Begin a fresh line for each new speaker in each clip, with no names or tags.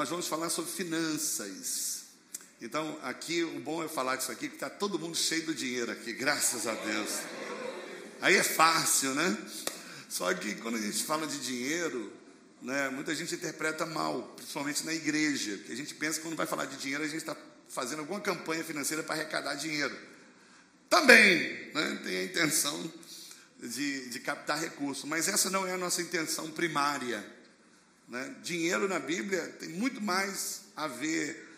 nós vamos falar sobre finanças. Então, aqui, o bom é falar disso aqui, que está todo mundo cheio do dinheiro aqui, graças a Deus. Aí é fácil, né? Só que quando a gente fala de dinheiro, né, muita gente interpreta mal, principalmente na igreja, que a gente pensa que quando vai falar de dinheiro, a gente está fazendo alguma campanha financeira para arrecadar dinheiro. Também né, tem a intenção de, de captar recursos, mas essa não é a nossa intenção primária. Né? Dinheiro na Bíblia tem muito mais a ver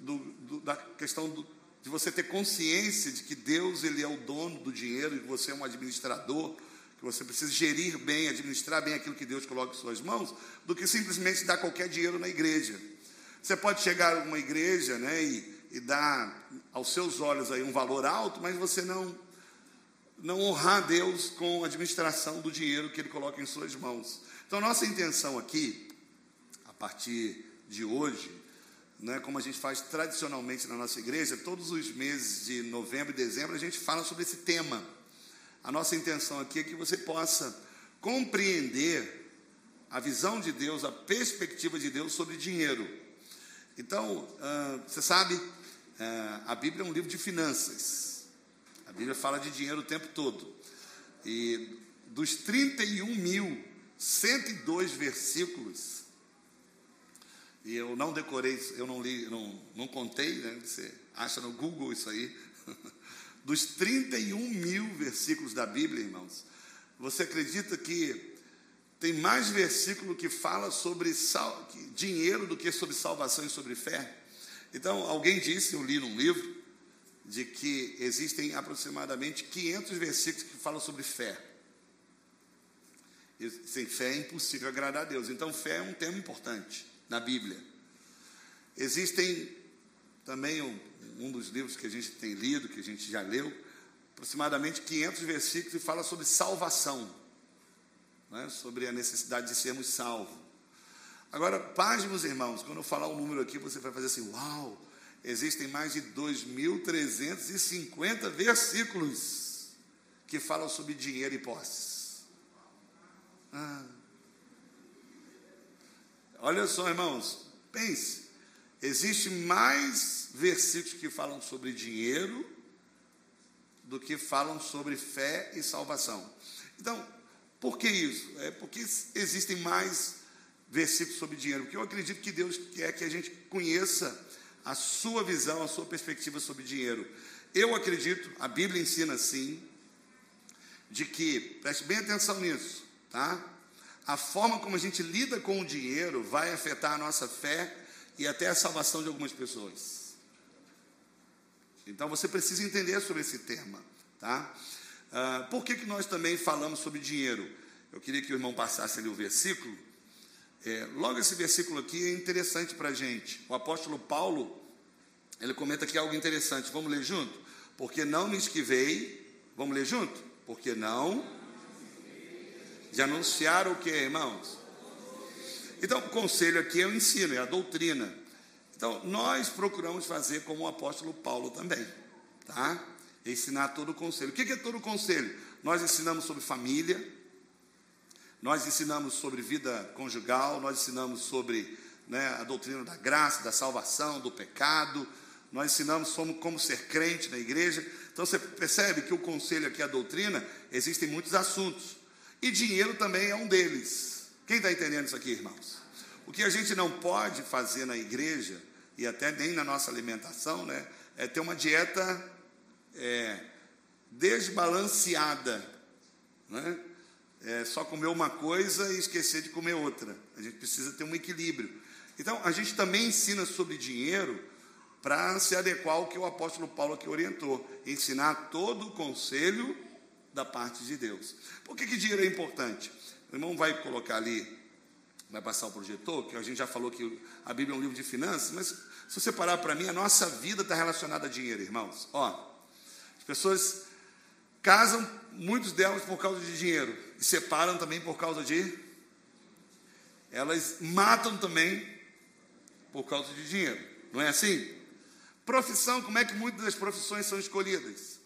do, do, da questão do, de você ter consciência de que Deus ele é o dono do dinheiro e que você é um administrador, que você precisa gerir bem, administrar bem aquilo que Deus coloca em suas mãos, do que simplesmente dar qualquer dinheiro na igreja. Você pode chegar a uma igreja né, e, e dar aos seus olhos aí um valor alto, mas você não, não honrar Deus com a administração do dinheiro que Ele coloca em suas mãos. Então, nossa intenção aqui, partir de hoje, né, como a gente faz tradicionalmente na nossa igreja, todos os meses de novembro e dezembro a gente fala sobre esse tema. A nossa intenção aqui é que você possa compreender a visão de Deus, a perspectiva de Deus sobre dinheiro. Então, uh, você sabe, uh, a Bíblia é um livro de finanças. A Bíblia fala de dinheiro o tempo todo. E dos 31.102 versículos, e eu não decorei, eu não li, não, não contei, né? Você acha no Google isso aí. Dos 31 mil versículos da Bíblia, irmãos, você acredita que tem mais versículo que fala sobre sal, dinheiro do que sobre salvação e sobre fé? Então, alguém disse, eu li num livro, de que existem aproximadamente 500 versículos que falam sobre fé. E sem fé é impossível agradar a Deus. Então, fé é um tema importante na Bíblia. Existem também um, um dos livros que a gente tem lido, que a gente já leu, aproximadamente 500 versículos e fala sobre salvação, né? sobre a necessidade de sermos salvos. Agora, paz, meus irmãos, quando eu falar o um número aqui, você vai fazer assim: uau, existem mais de 2.350 versículos que falam sobre dinheiro e posses. Ah. Olha só, irmãos, pense. Existe mais versículos que falam sobre dinheiro do que falam sobre fé e salvação. Então, por que isso? É porque existem mais versículos sobre dinheiro, porque eu acredito que Deus quer que a gente conheça a sua visão, a sua perspectiva sobre dinheiro. Eu acredito, a Bíblia ensina assim, de que, preste bem atenção nisso, tá? A forma como a gente lida com o dinheiro vai afetar a nossa fé e até a salvação de algumas pessoas. Então você precisa entender sobre esse tema, tá? Uh, por que, que nós também falamos sobre dinheiro? Eu queria que o irmão passasse ali o versículo. É, logo esse versículo aqui é interessante para a gente. O apóstolo Paulo, ele comenta aqui algo interessante. Vamos ler junto? Porque não me esquivei. Vamos ler junto? Porque não de anunciar o que, irmãos? Então, o conselho aqui é o ensino, é a doutrina. Então, nós procuramos fazer como o apóstolo Paulo também, tá? Ensinar todo o conselho. O que é todo o conselho? Nós ensinamos sobre família, nós ensinamos sobre vida conjugal, nós ensinamos sobre né, a doutrina da graça, da salvação, do pecado, nós ensinamos como, ser crente na igreja. Então você percebe que o conselho aqui, a doutrina, existem muitos assuntos. E dinheiro também é um deles. Quem está entendendo isso aqui, irmãos? O que a gente não pode fazer na igreja, e até nem na nossa alimentação, né, é ter uma dieta é, desbalanceada. Né? É só comer uma coisa e esquecer de comer outra. A gente precisa ter um equilíbrio. Então, a gente também ensina sobre dinheiro para se adequar ao que o apóstolo Paulo aqui orientou, ensinar todo o conselho da parte de Deus. Por que, que dinheiro é importante? O irmão vai colocar ali, vai passar o projetor, que a gente já falou que a Bíblia é um livro de finanças, mas se você parar para mim, a nossa vida está relacionada a dinheiro, irmãos. Ó, as pessoas casam, muitos delas por causa de dinheiro, e separam também por causa de. Elas matam também por causa de dinheiro, não é assim? Profissão, como é que muitas das profissões são escolhidas?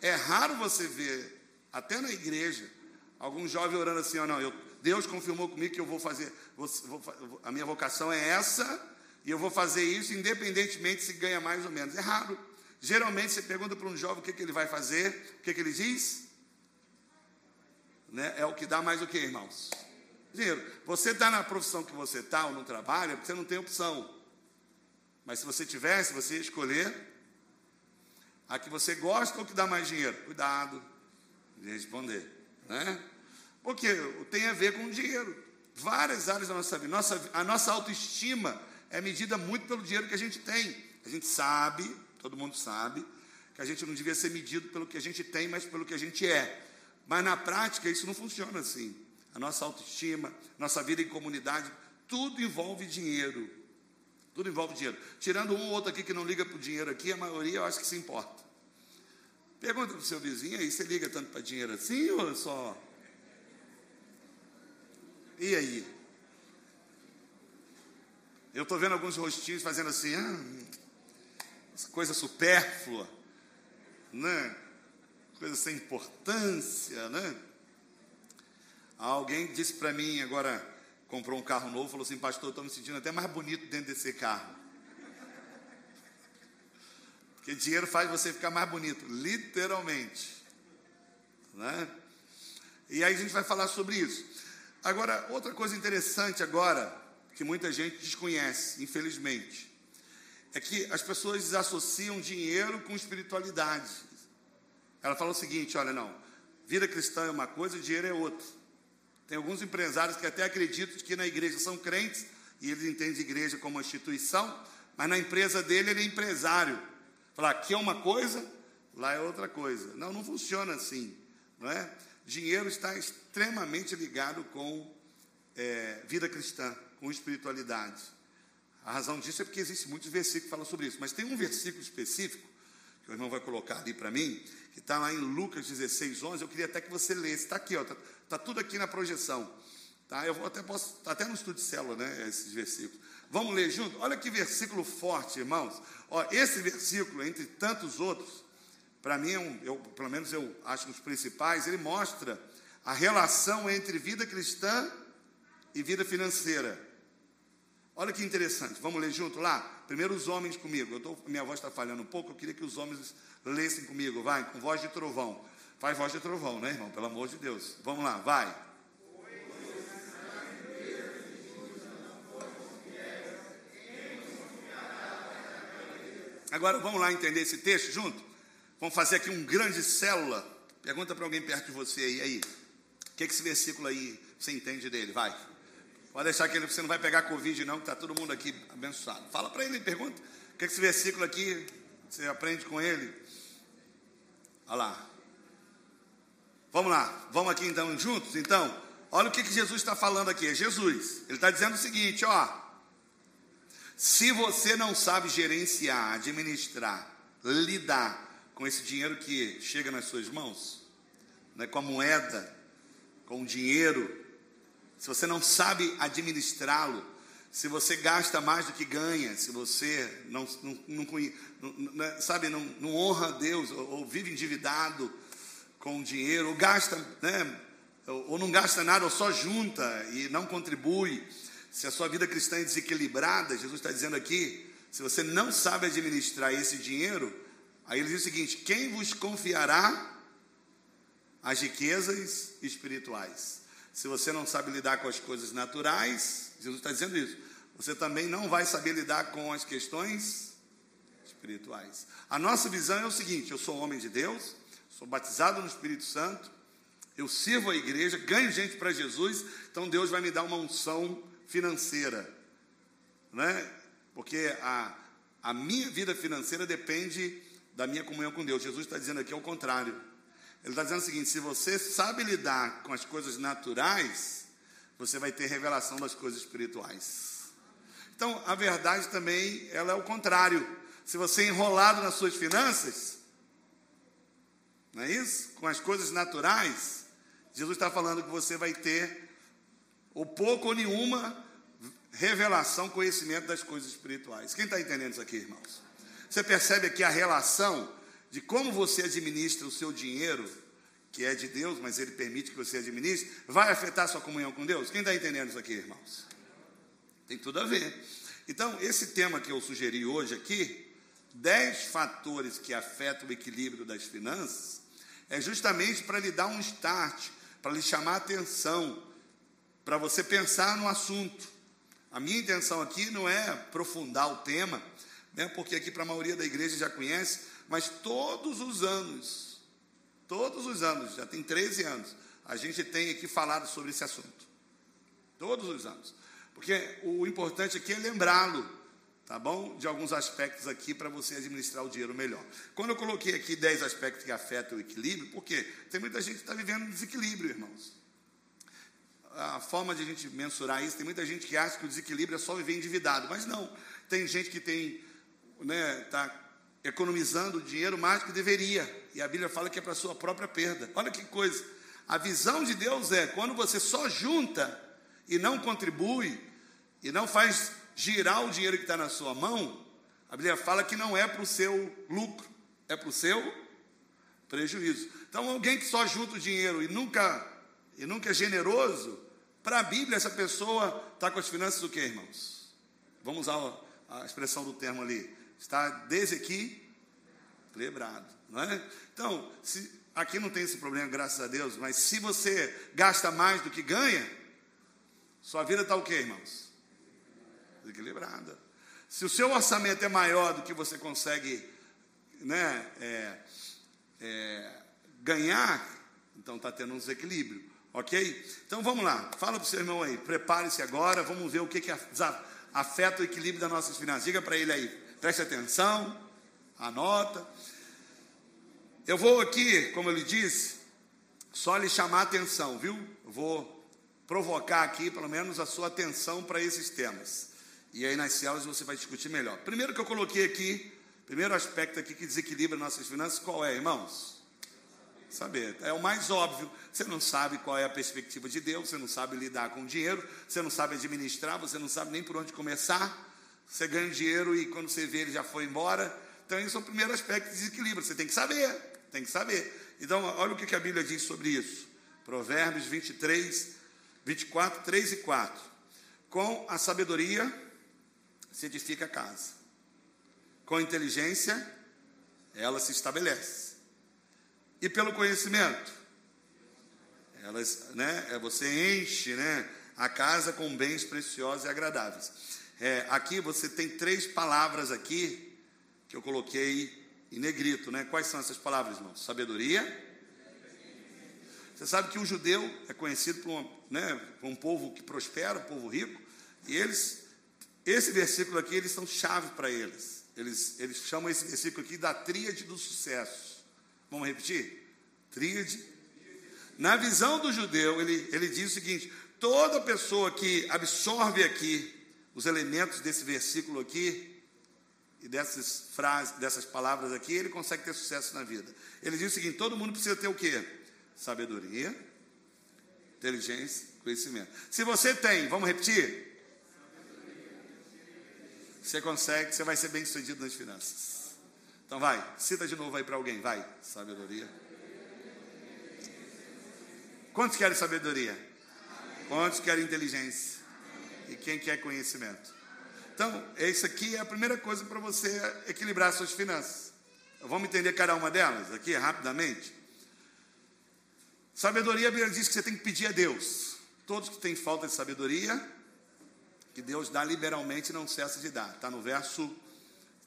É raro você ver, até na igreja, Algum jovem orando assim, ó, não, eu, Deus confirmou comigo que eu vou fazer, vou, vou, a minha vocação é essa, e eu vou fazer isso independentemente se ganha mais ou menos. É raro. Geralmente você pergunta para um jovem o que, que ele vai fazer, o que, que ele diz? Né? É o que dá mais o que, irmãos? Dinheiro. Você está na profissão que você está ou no trabalho, é porque você não tem opção. Mas se você tivesse, você ia escolher a que você gosta ou que dá mais dinheiro. Cuidado de responder. Né? Porque tem a ver com dinheiro. Várias áreas da nossa vida. Nossa, a nossa autoestima é medida muito pelo dinheiro que a gente tem. A gente sabe, todo mundo sabe, que a gente não devia ser medido pelo que a gente tem, mas pelo que a gente é. Mas na prática isso não funciona assim. A nossa autoestima, nossa vida em comunidade, tudo envolve dinheiro. Tudo envolve dinheiro. Tirando um ou outro aqui que não liga para o dinheiro aqui, a maioria eu acho que se importa. Pergunta para o seu vizinho aí, você liga tanto para dinheiro assim ou só? E aí? Eu estou vendo alguns rostinhos fazendo assim, ah, coisa supérflua, né? Coisa sem importância, né? Alguém disse para mim agora, comprou um carro novo, falou assim, pastor, estou me sentindo até mais bonito dentro desse carro. Porque dinheiro faz você ficar mais bonito, literalmente. Né? E aí a gente vai falar sobre isso. Agora, outra coisa interessante agora, que muita gente desconhece, infelizmente, é que as pessoas associam dinheiro com espiritualidade. Ela fala o seguinte: olha, não, vida cristã é uma coisa, dinheiro é outra. Tem alguns empresários que até acreditam que na igreja são crentes, e eles entendem igreja como uma instituição, mas na empresa dele ele é empresário. Falar aqui é uma coisa, lá é outra coisa. Não, não funciona assim. Não é? Dinheiro está extremamente ligado com é, vida cristã, com espiritualidade. A razão disso é porque existe muitos versículos que falam sobre isso, mas tem um versículo específico, que o irmão vai colocar ali para mim, que está lá em Lucas 16, 11. Eu queria até que você lesse, está aqui, está tá tudo aqui na projeção. Tá? Eu vou até posso, tá até no estudo de célula, né, esses versículos. Vamos ler junto? Olha que versículo forte, irmãos. Ó, esse versículo, entre tantos outros, para mim, é eu, pelo menos eu acho os principais, ele mostra a relação entre vida cristã e vida financeira. Olha que interessante, vamos ler junto lá? Primeiro os homens comigo. Tô, minha voz está falhando um pouco, eu queria que os homens lessem comigo, vai, com voz de trovão. Faz voz de trovão, né, irmão? Pelo amor de Deus. Vamos lá, vai. Agora vamos lá entender esse texto junto? Vamos fazer aqui um grande célula. Pergunta para alguém perto de você aí, aí. O que, é que esse versículo aí você entende dele? Vai. Pode deixar que ele, você não vai pegar Covid, não, que está todo mundo aqui abençoado. Fala para ele, pergunta. O que, é que esse versículo aqui você aprende com ele? Olha lá. Vamos lá, vamos aqui então juntos? Então, olha o que, que Jesus está falando aqui. É Jesus. Ele está dizendo o seguinte: ó. Se você não sabe gerenciar, administrar, lidar com esse dinheiro que chega nas suas mãos, né, com a moeda, com o dinheiro, se você não sabe administrá-lo, se você gasta mais do que ganha, se você não, não, não, não né, sabe, não, não, honra a Deus, ou, ou, vive endividado com dinheiro, ou gasta, né, ou, ou não gasta nada, ou só junta e não contribui, se a sua vida cristã é desequilibrada, Jesus está dizendo aqui, se você não sabe administrar esse dinheiro, aí ele diz o seguinte: quem vos confiará as riquezas espirituais? Se você não sabe lidar com as coisas naturais, Jesus está dizendo isso, você também não vai saber lidar com as questões espirituais. A nossa visão é o seguinte: eu sou homem de Deus, sou batizado no Espírito Santo, eu sirvo a igreja, ganho gente para Jesus, então Deus vai me dar uma unção financeira, né? Porque a, a minha vida financeira depende da minha comunhão com Deus. Jesus está dizendo aqui ao contrário. Ele está dizendo o seguinte: se você sabe lidar com as coisas naturais, você vai ter revelação das coisas espirituais. Então, a verdade também ela é o contrário. Se você é enrolado nas suas finanças, não é isso? Com as coisas naturais, Jesus está falando que você vai ter ou pouco ou nenhuma revelação, conhecimento das coisas espirituais. Quem está entendendo isso aqui, irmãos? Você percebe aqui a relação de como você administra o seu dinheiro, que é de Deus, mas ele permite que você administre, vai afetar sua comunhão com Deus? Quem está entendendo isso aqui, irmãos? Tem tudo a ver. Então, esse tema que eu sugeri hoje aqui, 10 fatores que afetam o equilíbrio das finanças, é justamente para lhe dar um start, para lhe chamar a atenção, para você pensar no assunto. A minha intenção aqui não é aprofundar o tema, né, porque aqui para a maioria da igreja já conhece, mas todos os anos, todos os anos, já tem 13 anos, a gente tem aqui falado sobre esse assunto. Todos os anos. Porque o importante aqui é lembrá-lo, tá bom? De alguns aspectos aqui para você administrar o dinheiro melhor. Quando eu coloquei aqui 10 aspectos que afetam o equilíbrio, porque tem muita gente que está vivendo desequilíbrio, irmãos. A forma de a gente mensurar isso, tem muita gente que acha que o desequilíbrio é só viver endividado, mas não. Tem gente que tem, né, está economizando dinheiro mais do que deveria, e a Bíblia fala que é para sua própria perda. Olha que coisa. A visão de Deus é quando você só junta e não contribui, e não faz girar o dinheiro que está na sua mão, a Bíblia fala que não é para o seu lucro, é para o seu prejuízo. Então, alguém que só junta o dinheiro e nunca, e nunca é generoso, para a Bíblia, essa pessoa está com as finanças do que, irmãos? Vamos usar a expressão do termo ali. Está desequilibrado, não é? Então, se, aqui não tem esse problema, graças a Deus, mas se você gasta mais do que ganha, sua vida está o quê, irmãos? Desequilibrada. Se o seu orçamento é maior do que você consegue né, é, é, ganhar, então está tendo um desequilíbrio. Ok? Então vamos lá, fala para o seu irmão aí, prepare-se agora, vamos ver o que, que afeta o equilíbrio das nossas finanças. Diga para ele aí, preste atenção, anota. Eu vou aqui, como eu lhe disse, só lhe chamar atenção, viu? Eu vou provocar aqui, pelo menos, a sua atenção para esses temas. E aí nas células você vai discutir melhor. Primeiro que eu coloquei aqui, primeiro aspecto aqui que desequilibra nossas finanças, qual é, irmãos? Saber. É o mais óbvio. Você não sabe qual é a perspectiva de Deus, você não sabe lidar com o dinheiro, você não sabe administrar, você não sabe nem por onde começar. Você ganha dinheiro e quando você vê ele já foi embora. Então, esse é o primeiro aspecto de desequilíbrio. Você tem que saber, tem que saber. Então, olha o que a Bíblia diz sobre isso. Provérbios 23, 24, 3 e 4. Com a sabedoria se edifica a casa. Com a inteligência ela se estabelece. E pelo conhecimento, elas, né, é, você enche né, a casa com bens preciosos e agradáveis. É, aqui você tem três palavras aqui que eu coloquei em negrito, né? Quais são essas palavras, irmãos? Sabedoria, você sabe que o judeu é conhecido por, uma, né, por um povo que prospera, um povo rico, e eles, esse versículo aqui, eles são chave para eles. eles. Eles chamam esse versículo aqui da tríade do sucesso. Vamos repetir? Tríade. Na visão do judeu, ele, ele diz o seguinte: toda pessoa que absorve aqui os elementos desse versículo aqui, e dessas frases, dessas palavras aqui, ele consegue ter sucesso na vida. Ele diz o seguinte: todo mundo precisa ter o quê? Sabedoria, inteligência, conhecimento. Se você tem, vamos repetir? Você consegue, você vai ser bem sucedido nas finanças. Então vai, cita de novo aí para alguém, vai. Sabedoria. Quantos querem sabedoria? Quantos querem inteligência? E quem quer conhecimento? Então, isso aqui é a primeira coisa para você equilibrar suas finanças. Vamos entender cada uma delas aqui rapidamente? Sabedoria, a Bíblia diz que você tem que pedir a Deus. Todos que têm falta de sabedoria, que Deus dá liberalmente não cessa de dar. Está no verso,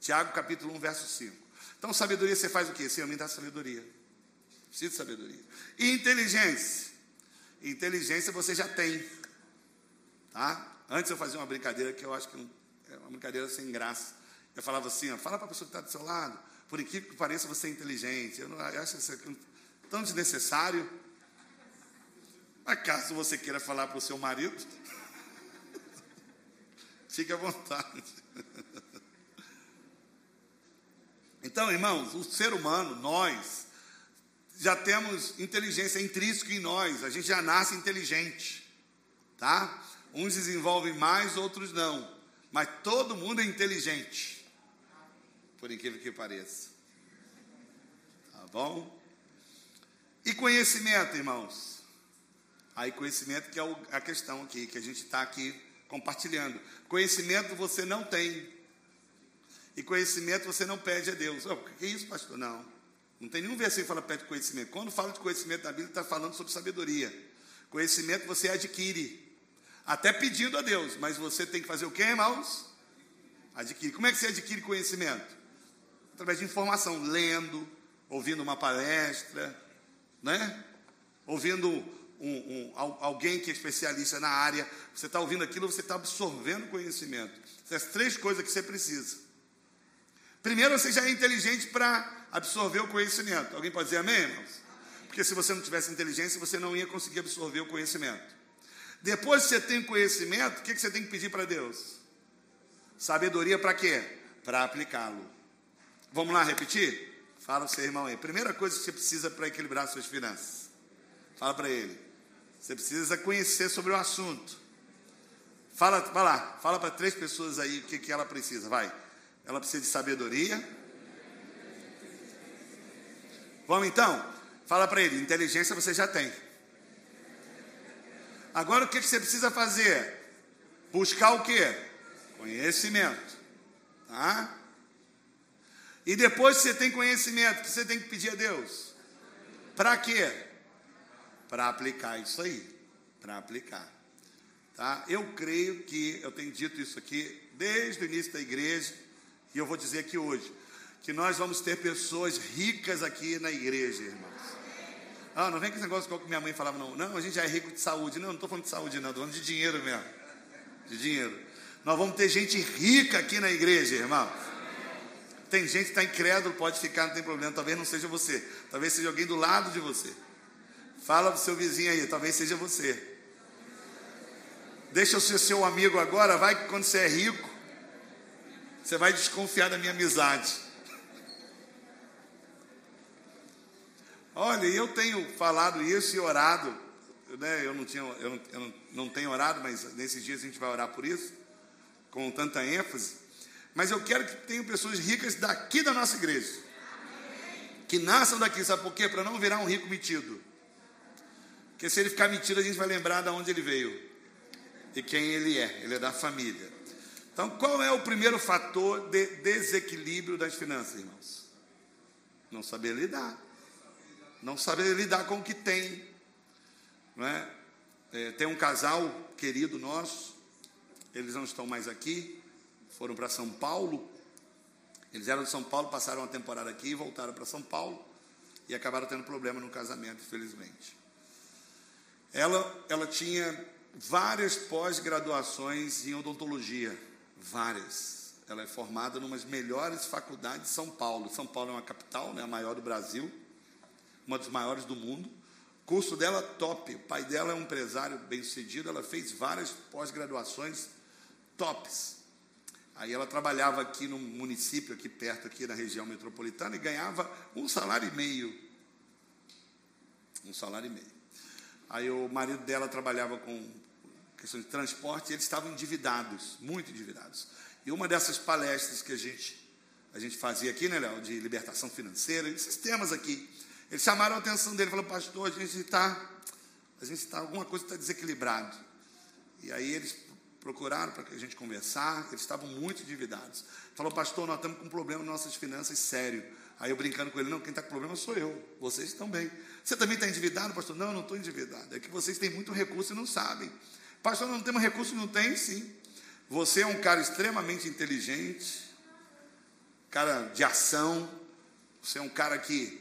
Tiago capítulo 1, verso 5. Então, sabedoria você faz o quê? Senhor, me dá sabedoria. Preciso de sabedoria. E inteligência. Inteligência você já tem. Tá? Antes eu fazia uma brincadeira que eu acho que é uma brincadeira sem graça. Eu falava assim, ó, fala para a pessoa que está do seu lado, por incrível que pareça, você é inteligente. Eu, não, eu acho isso aqui tão desnecessário. Acaso você queira falar para o seu marido, fique à vontade. Então, irmãos, o ser humano, nós, já temos inteligência intrínseca em nós, a gente já nasce inteligente, tá? Uns desenvolvem mais, outros não, mas todo mundo é inteligente, por incrível que pareça, tá bom? E conhecimento, irmãos? Aí conhecimento que é a questão aqui, que a gente está aqui compartilhando. Conhecimento você não tem. E conhecimento você não pede a Deus. Oh, que é isso, pastor? Não. Não tem nenhum versículo que fala pede conhecimento. Quando fala de conhecimento na Bíblia, está falando sobre sabedoria. Conhecimento você adquire. Até pedindo a Deus. Mas você tem que fazer o quê, irmãos? Adquire. Como é que você adquire conhecimento? Através de informação, lendo, ouvindo uma palestra, né? Ouvindo um, um, alguém que é especialista na área, você está ouvindo aquilo, você está absorvendo conhecimento. Essas três coisas que você precisa. Primeiro, você já é inteligente para absorver o conhecimento. Alguém pode dizer amém, irmãos? Porque se você não tivesse inteligência, você não ia conseguir absorver o conhecimento. Depois que você tem conhecimento, o que você tem que pedir para Deus? Sabedoria para quê? Para aplicá-lo. Vamos lá repetir? Fala para o seu irmão aí. Primeira coisa que você precisa para equilibrar suas finanças. Fala para ele. Você precisa conhecer sobre o assunto. Fala, vai lá, fala para três pessoas aí o que, que ela precisa. Vai. Ela precisa de sabedoria. Vamos então? Fala para ele, inteligência você já tem. Agora o que, que você precisa fazer? Buscar o quê? Conhecimento. Tá? E depois que você tem conhecimento, que você tem que pedir a Deus? Para quê? para aplicar isso aí, para aplicar. Tá? Eu creio que eu tenho dito isso aqui desde o início da igreja e eu vou dizer aqui hoje que nós vamos ter pessoas ricas aqui na igreja, irmãos. Ah, não vem com esse negócio que minha mãe falava, não. Não, a gente já é rico de saúde. Não, não estou falando de saúde, não. Estou falando de dinheiro mesmo. De dinheiro. Nós vamos ter gente rica aqui na igreja, irmãos. Tem gente que está incrédulo, pode ficar, não tem problema. Talvez não seja você. Talvez seja alguém do lado de você. Fala para o seu vizinho aí, talvez seja você. Deixa eu ser seu amigo agora, vai que quando você é rico, você vai desconfiar da minha amizade. Olha, eu tenho falado isso e orado, né? eu, não tinha, eu, não, eu não tenho orado, mas nesses dias a gente vai orar por isso, com tanta ênfase. Mas eu quero que tenham pessoas ricas daqui da nossa igreja, que nasçam daqui, sabe por quê? Para não virar um rico metido. Porque se ele ficar metido, a gente vai lembrar de onde ele veio e quem ele é. Ele é da família. Então, qual é o primeiro fator de desequilíbrio das finanças, irmãos? Não saber lidar. Não saber lidar com o que tem. Não é? É, tem um casal querido nosso, eles não estão mais aqui, foram para São Paulo. Eles eram de São Paulo, passaram uma temporada aqui, voltaram para São Paulo e acabaram tendo problema no casamento, infelizmente. Ela, ela tinha várias pós-graduações em odontologia, várias. Ela é formada em umas melhores faculdades de São Paulo. São Paulo é uma capital, né, a maior do Brasil, uma das maiores do mundo. Curso dela top. O pai dela é um empresário bem-sucedido. Ela fez várias pós-graduações tops. Aí ela trabalhava aqui no município, aqui perto, aqui na região metropolitana, e ganhava um salário e meio. Um salário e meio. Aí o marido dela trabalhava com questão de transporte e eles estavam endividados, muito endividados. E uma dessas palestras que a gente, a gente fazia aqui, né, Léo, de libertação financeira, esses temas aqui, eles chamaram a atenção dele, falaram, pastor, a gente está, a gente está, alguma coisa está desequilibrado. E aí eles procuraram para que a gente conversar, eles estavam muito endividados. Falou, pastor, nós estamos com um problema nas nossas finanças sério. Aí eu brincando com ele, não, quem está com problema sou eu, vocês bem. Você também está endividado, pastor? Não, não estou endividado. É que vocês têm muito recurso e não sabem. Pastor, não temos recurso? Não tem, sim. Você é um cara extremamente inteligente, cara de ação, você é um cara que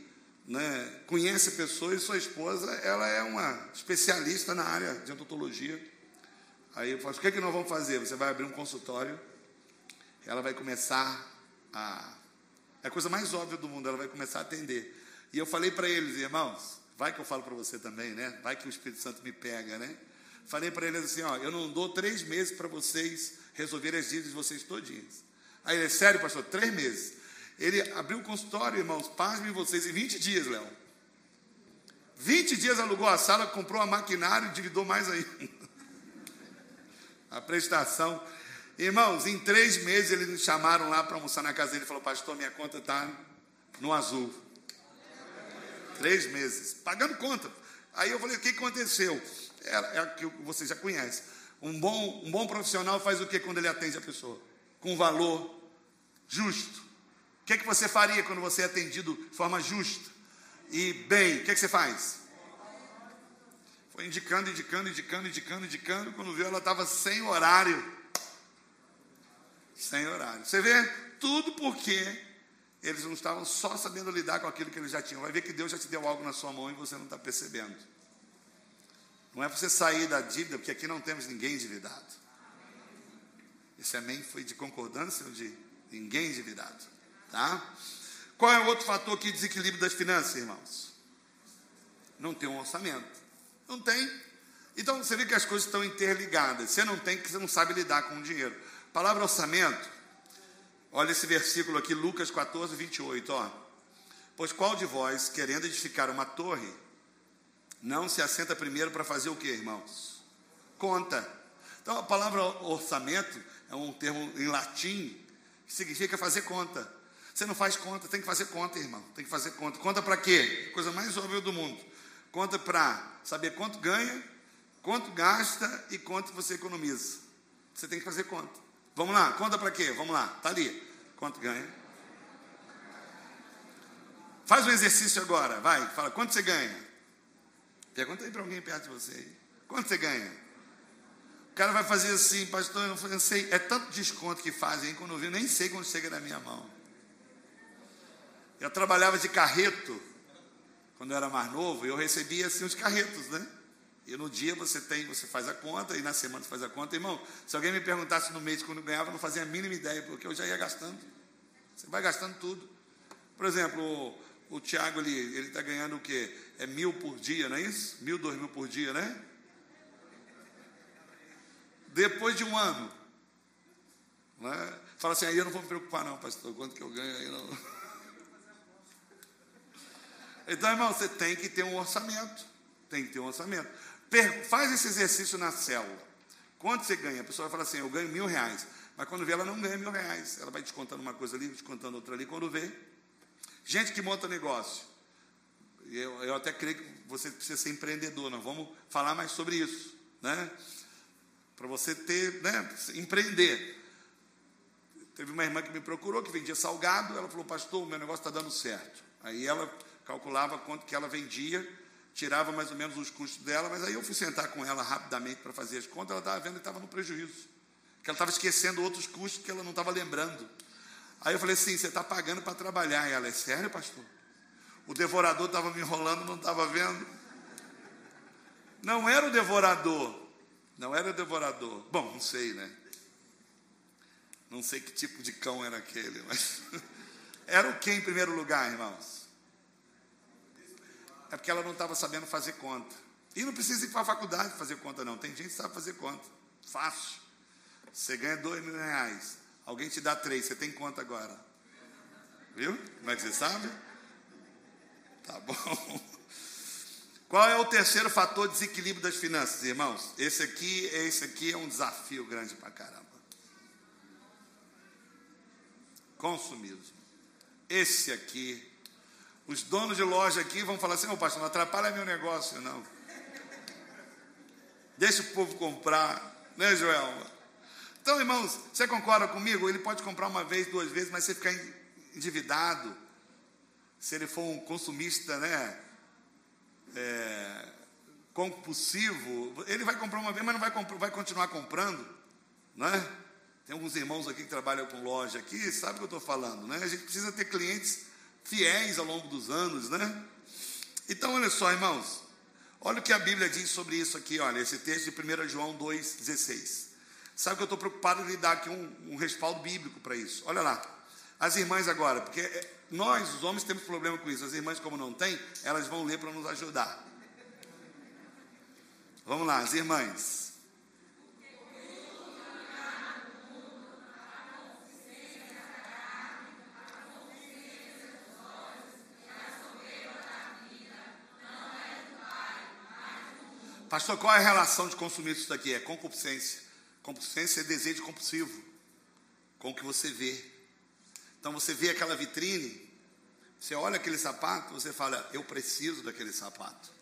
né, conhece pessoas sua esposa, ela é uma especialista na área de odontologia. Aí eu falo, o que, é que nós vamos fazer? Você vai abrir um consultório, ela vai começar a é a coisa mais óbvia do mundo, ela vai começar a atender. E eu falei para eles, irmãos, vai que eu falo para você também, né? Vai que o Espírito Santo me pega, né? Falei para eles assim, ó, eu não dou três meses para vocês resolverem as dívidas de vocês todinhas. Aí ele, sério, pastor, três meses. Ele abriu o consultório, irmãos, pasmem vocês, em 20 dias, Léo. 20 dias alugou a sala, comprou a maquinário e endividou mais ainda. a prestação. Irmãos, em três meses eles me chamaram lá para almoçar na casa dele. Ele falou, pastor, minha conta está no azul. Três meses, pagando conta. Aí eu falei, o que aconteceu? É, é que você já conhece. Um bom, um bom profissional faz o que quando ele atende a pessoa? Com valor justo. Que, é que você faria quando você é atendido de forma justa e bem? O que, é que você faz? Foi indicando, indicando, indicando, indicando, indicando. Quando viu, ela estava sem horário. Sem horário. Você vê? Tudo porque eles não estavam só sabendo lidar com aquilo que eles já tinham. Vai ver que Deus já te deu algo na sua mão e você não está percebendo. Não é você sair da dívida, porque aqui não temos ninguém endividado. Esse amém foi de concordância ou de ninguém endividado? Tá? Qual é o outro fator que desequilibra das finanças, irmãos? Não tem um orçamento. Não tem. Então você vê que as coisas estão interligadas. Você não tem, porque você não sabe lidar com o dinheiro. Palavra orçamento Olha esse versículo aqui, Lucas 14, 28, ó. Pois qual de vós, querendo edificar uma torre, não se assenta primeiro para fazer o que, irmãos? Conta. Então a palavra orçamento é um termo em latim que significa fazer conta. Você não faz conta, tem que fazer conta, irmão. Tem que fazer conta. Conta para quê? Coisa mais óbvia do mundo. Conta para saber quanto ganha, quanto gasta e quanto você economiza. Você tem que fazer conta. Vamos lá, conta para quê? Vamos lá, tá ali. Quanto ganha? Faz um exercício agora, vai, fala, quanto você ganha? Pergunta aí para alguém perto de você. Quanto você ganha? O cara vai fazer assim, pastor, eu não sei, é tanto desconto que fazem, quando eu vi, nem sei quando chega na minha mão. Eu trabalhava de carreto, quando eu era mais novo, eu recebia assim os carretos, né? E no dia você tem, você faz a conta, e na semana você faz a conta. Irmão, se alguém me perguntasse no mês quando ganhava, eu não fazia a mínima ideia, porque eu já ia gastando. Você vai gastando tudo. Por exemplo, o, o Tiago ali, ele está ganhando o quê? É mil por dia, não é isso? Mil, dois mil por dia, né? Depois de um ano. Né? Fala assim, aí eu não vou me preocupar não, pastor, quanto que eu ganho aí não. Então, irmão, você tem que ter um orçamento. Tem que ter um orçamento. Faz esse exercício na célula. Quanto você ganha? A pessoa vai falar assim, eu ganho mil reais. Mas quando vê, ela não ganha mil reais. Ela vai descontando uma coisa ali, descontando outra ali. Quando vê, gente que monta negócio. Eu, eu até creio que você precisa ser empreendedor. Nós vamos falar mais sobre isso. Né? Para você ter, né, empreender. Teve uma irmã que me procurou, que vendia salgado. Ela falou, pastor, meu negócio está dando certo. Aí ela calculava quanto que ela vendia tirava mais ou menos os custos dela, mas aí eu fui sentar com ela rapidamente para fazer as contas, ela estava vendo que estava no prejuízo, que ela estava esquecendo outros custos que ela não estava lembrando. Aí eu falei assim, você está pagando para trabalhar. E ela, é sério, pastor? O devorador estava me enrolando, não estava vendo. Não era o devorador, não era o devorador. Bom, não sei, né? Não sei que tipo de cão era aquele, mas era o que em primeiro lugar, irmãos? É porque ela não estava sabendo fazer conta. E não precisa ir para a faculdade fazer conta, não. Tem gente que sabe fazer conta. Fácil. Você ganha dois mil reais. Alguém te dá três, você tem conta agora. Viu? Como é que você sabe? Tá bom. Qual é o terceiro fator de desequilíbrio das finanças, irmãos? Esse aqui, esse aqui é um desafio grande para caramba. Consumismo. Esse aqui os donos de loja aqui vão falar assim: oh, pastor, não atrapalha meu negócio, não. Deixa o povo comprar, né, Joel? Então, irmãos, você concorda comigo? Ele pode comprar uma vez, duas vezes, mas você ficar endividado, se ele for um consumista, né? É, compulsivo, ele vai comprar uma vez, mas não vai, vai continuar comprando, né? Tem alguns irmãos aqui que trabalham com loja aqui, sabe o que eu estou falando, né? A gente precisa ter clientes fiéis ao longo dos anos, né? Então, olha só, irmãos. Olha o que a Bíblia diz sobre isso aqui, olha, esse texto de 1 João 2,16. Sabe que eu estou preocupado em lhe dar aqui um, um respaldo bíblico para isso. Olha lá. As irmãs agora, porque é, nós, os homens, temos problema com isso. As irmãs, como não têm, elas vão ler para nos ajudar. Vamos lá, as irmãs. Pastor, qual é a relação de consumir isso daqui? É concupiscência. Concupiscência é desejo compulsivo com o que você vê. Então você vê aquela vitrine, Você olha aquele sapato, você fala, eu preciso daquele sapato.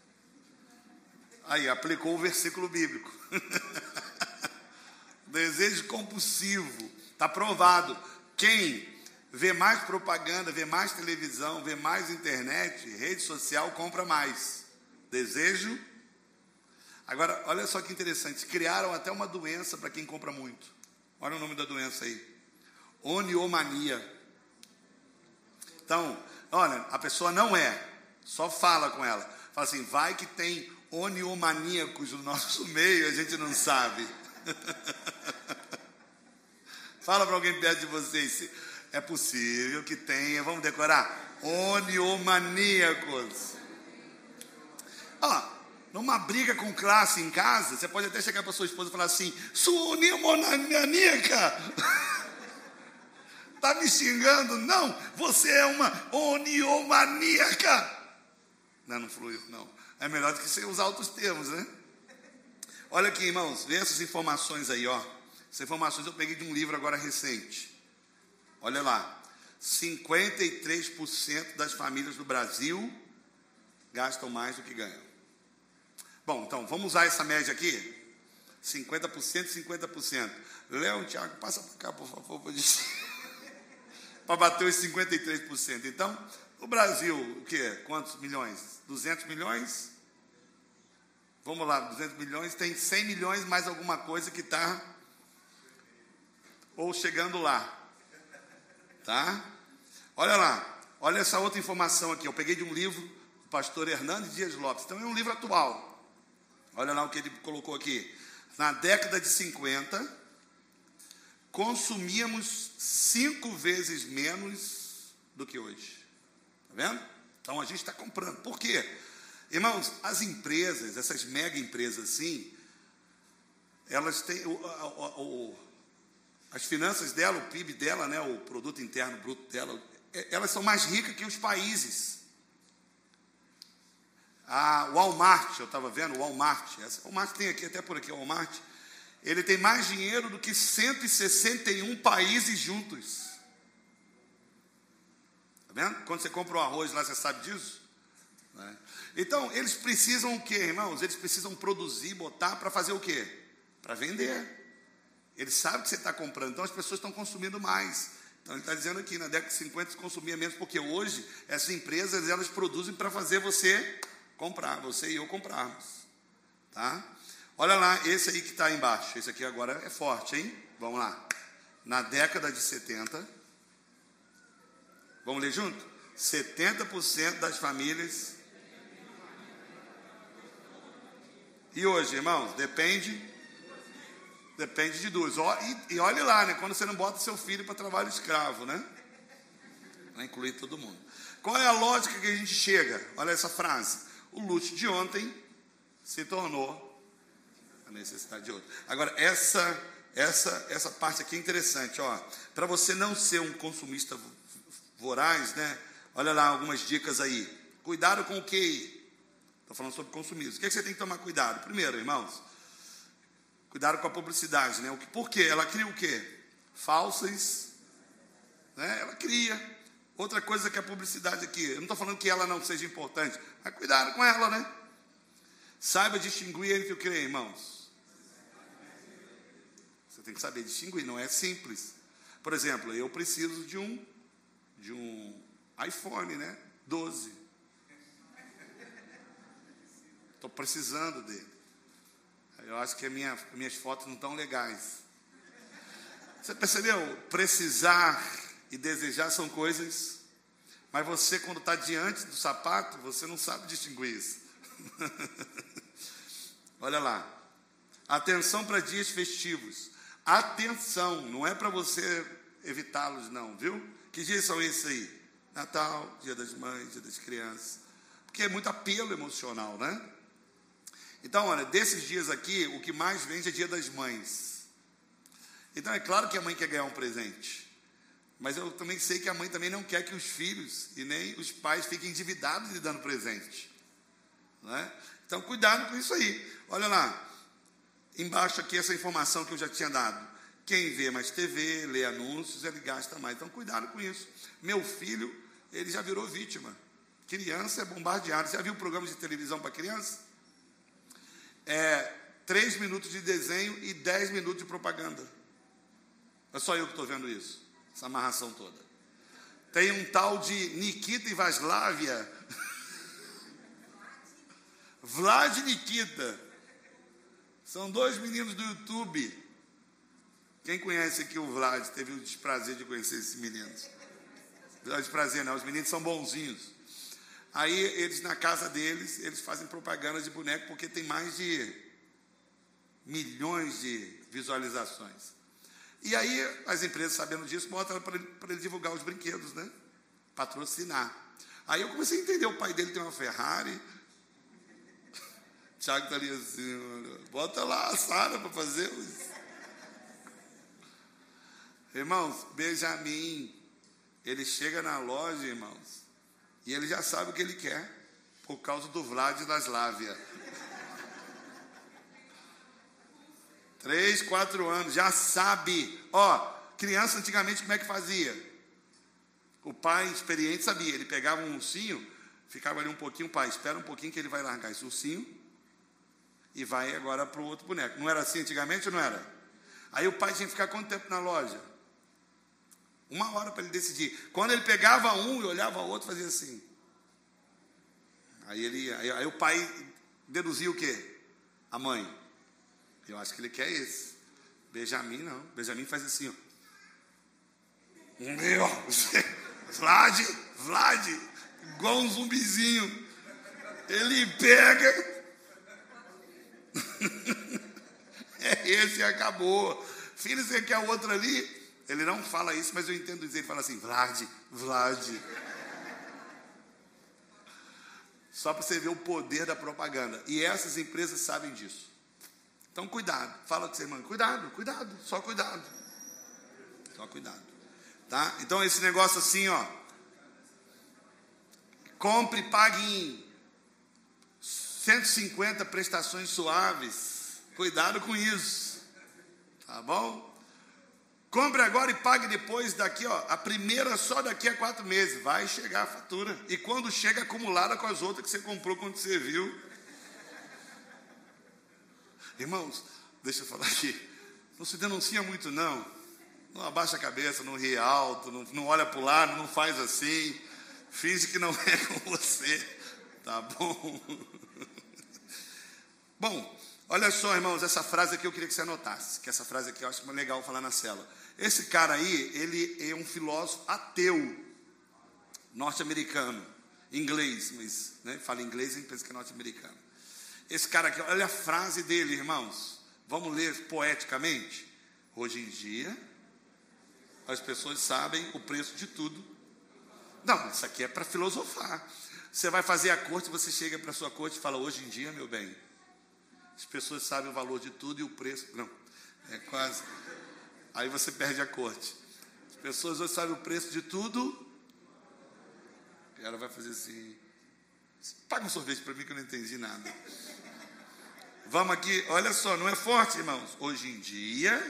Aí, aplicou o versículo bíblico. Desejo compulsivo. Está provado. Quem vê mais propaganda, vê mais televisão, vê mais internet, rede social, compra mais. Desejo. Agora, olha só que interessante. Criaram até uma doença para quem compra muito. Olha o nome da doença aí. Oniomania. Então, olha, a pessoa não é, só fala com ela. Fala assim, vai que tem oniomaníacos no nosso meio, a gente não sabe. Fala para alguém perto de vocês, é possível que tenha, vamos decorar, oniomaníacos. Ó, numa briga com classe em casa, você pode até chegar para sua esposa e falar assim, sua oniomaníaca. Está me xingando? Não, você é uma oniomaníaca. Não, não fluiu, não. É melhor do que você usar outros termos, né? Olha aqui, irmãos, vê essas informações aí, ó. Essas informações eu peguei de um livro agora recente. Olha lá. 53% das famílias do Brasil gastam mais do que ganham. Bom, então, vamos usar essa média aqui? 50% e 50%. Léo, Tiago, passa para cá, por favor, para bater os 53%. Então, o Brasil, o quê? Quantos milhões? 200 milhões? Vamos lá, 200 milhões, tem 100 milhões mais alguma coisa que está ou chegando lá. Tá? Olha lá, olha essa outra informação aqui. Eu peguei de um livro do pastor Hernandes Dias Lopes. Então é um livro atual. Olha lá o que ele colocou aqui. Na década de 50, consumíamos cinco vezes menos do que hoje. Está vendo? Então a gente está comprando. Por quê? Irmãos, as empresas, essas mega empresas assim, elas têm o, o, o, as finanças dela, o PIB dela, né, o produto interno bruto dela, é, elas são mais ricas que os países. A Walmart, eu estava vendo, o Walmart, essa, Walmart tem aqui, até por aqui, o Walmart, ele tem mais dinheiro do que 161 países juntos. Está vendo? Quando você compra um arroz lá, você sabe disso? Né? Então, eles precisam o quê, irmãos? Eles precisam produzir, botar para fazer o quê? Para vender. Eles sabem que você está comprando, então as pessoas estão consumindo mais. Então ele está dizendo aqui, na década de 50 se consumia menos, porque hoje essas empresas elas produzem para fazer você comprar, você e eu comprarmos. Tá? Olha lá, esse aí que está embaixo. Esse aqui agora é forte, hein? Vamos lá. Na década de 70, vamos ler junto? 70% das famílias. E hoje, irmãos, depende. Depende de duas. E, e olhe lá, né? Quando você não bota seu filho para trabalho escravo, né? Vai incluir todo mundo. Qual é a lógica que a gente chega? Olha essa frase. O luto de ontem se tornou a necessidade de outro. Agora, essa, essa, essa parte aqui é interessante, ó. Para você não ser um consumista voraz, né? Olha lá algumas dicas aí. Cuidado com o que? Estou falando sobre consumismo. O que, é que você tem que tomar cuidado? Primeiro, irmãos, cuidado com a publicidade, né? O que, por quê? Ela cria o quê? Falsas, né? Ela cria. Outra coisa que a publicidade aqui, eu não estou falando que ela não seja importante, mas cuidado com ela, né? Saiba distinguir entre o que, irmãos? tem que saber distinguir, não é simples. Por exemplo, eu preciso de um de um iPhone, né? 12. Estou precisando dele. Eu acho que minha, minhas fotos não estão legais. Você percebeu? Precisar e desejar são coisas, mas você, quando está diante do sapato, você não sabe distinguir isso. Olha lá. Atenção para dias festivos. Atenção, não é para você evitá-los, não, viu? Que dias são esses aí? Natal, Dia das Mães, Dia das Crianças. Porque é muito apelo emocional, né? Então, olha, desses dias aqui, o que mais vende é Dia das Mães. Então, é claro que a mãe quer ganhar um presente. Mas eu também sei que a mãe também não quer que os filhos e nem os pais fiquem endividados lhe dando presente. Né? Então, cuidado com isso aí. Olha lá, Embaixo aqui essa informação que eu já tinha dado. Quem vê mais TV, lê anúncios, ele gasta mais. Então, cuidado com isso. Meu filho ele já virou vítima. Criança é bombardeada. Você já viu programa de televisão para criança? É três minutos de desenho e dez minutos de propaganda. É só eu que estou vendo isso, essa amarração toda. Tem um tal de Nikita e Vaslávia. Vlad e Nikita. São dois meninos do YouTube. Quem conhece aqui o Vlad, teve o desprazer de conhecer esses meninos. Desprazer, não, os meninos são bonzinhos. Aí eles, na casa deles, eles fazem propaganda de boneco porque tem mais de milhões de visualizações. E aí as empresas, sabendo disso, botam para ele, divulgar os brinquedos, né? Patrocinar. Aí eu comecei a entender, o pai dele tem uma Ferrari, Tiago está ali assim, bota lá a Sara para fazer os. Irmãos, Benjamin, ele chega na loja, irmãos, e ele já sabe o que ele quer, por causa do Vlad da Slávia. Três, quatro anos, já sabe. Ó, criança antigamente como é que fazia? O pai experiente sabia, ele pegava um ursinho, ficava ali um pouquinho, pai, espera um pouquinho que ele vai largar esse ursinho e vai agora para o outro boneco. Não era assim antigamente não era? Aí o pai tinha que ficar quanto tempo na loja? Uma hora para ele decidir. Quando ele pegava um e olhava o outro, fazia assim. Aí, ele, aí, aí o pai deduzia o quê? A mãe. Eu acho que ele quer esse. Benjamin não. Benjamin faz assim, ó. Meu, Vlad, Vlad, igual um zumbizinho. Ele pega. é esse acabou. Filho, você quer o outro ali? Ele não fala isso, mas eu entendo dizer. Ele fala assim: Vlad, Vlad. Só para você ver o poder da propaganda. E essas empresas sabem disso. Então, cuidado. Fala com você, irmão. Cuidado, cuidado. Só cuidado. Só cuidado. Tá? Então, esse negócio assim, ó. Compre e pague em 150 prestações suaves. Cuidado com isso. Tá bom? Compre agora e pague depois daqui, ó. A primeira só daqui a quatro meses. Vai chegar a fatura. E quando chega acumulada com as outras que você comprou quando você viu, Irmãos, deixa eu falar aqui. Não se denuncia muito, não. Não abaixa a cabeça, não ri alto, não, não olha para o lado, não faz assim. Finge que não é com você. Tá bom? Bom, olha só, irmãos, essa frase aqui eu queria que você anotasse. Que essa frase aqui eu acho legal falar na cela. Esse cara aí, ele é um filósofo ateu, norte-americano, inglês, mas né, fala inglês e pensa que é norte-americano. Esse cara aqui, olha a frase dele, irmãos. Vamos ler poeticamente. Hoje em dia, as pessoas sabem o preço de tudo. Não, isso aqui é para filosofar. Você vai fazer a corte, você chega para a sua corte e fala: Hoje em dia, meu bem, as pessoas sabem o valor de tudo e o preço. Não, é quase. Aí você perde a corte. As pessoas hoje sabem o preço de tudo. E ela vai fazer assim: Paga um sorvete para mim que eu não entendi nada. Vamos aqui, olha só, não é forte, irmãos. Hoje em dia,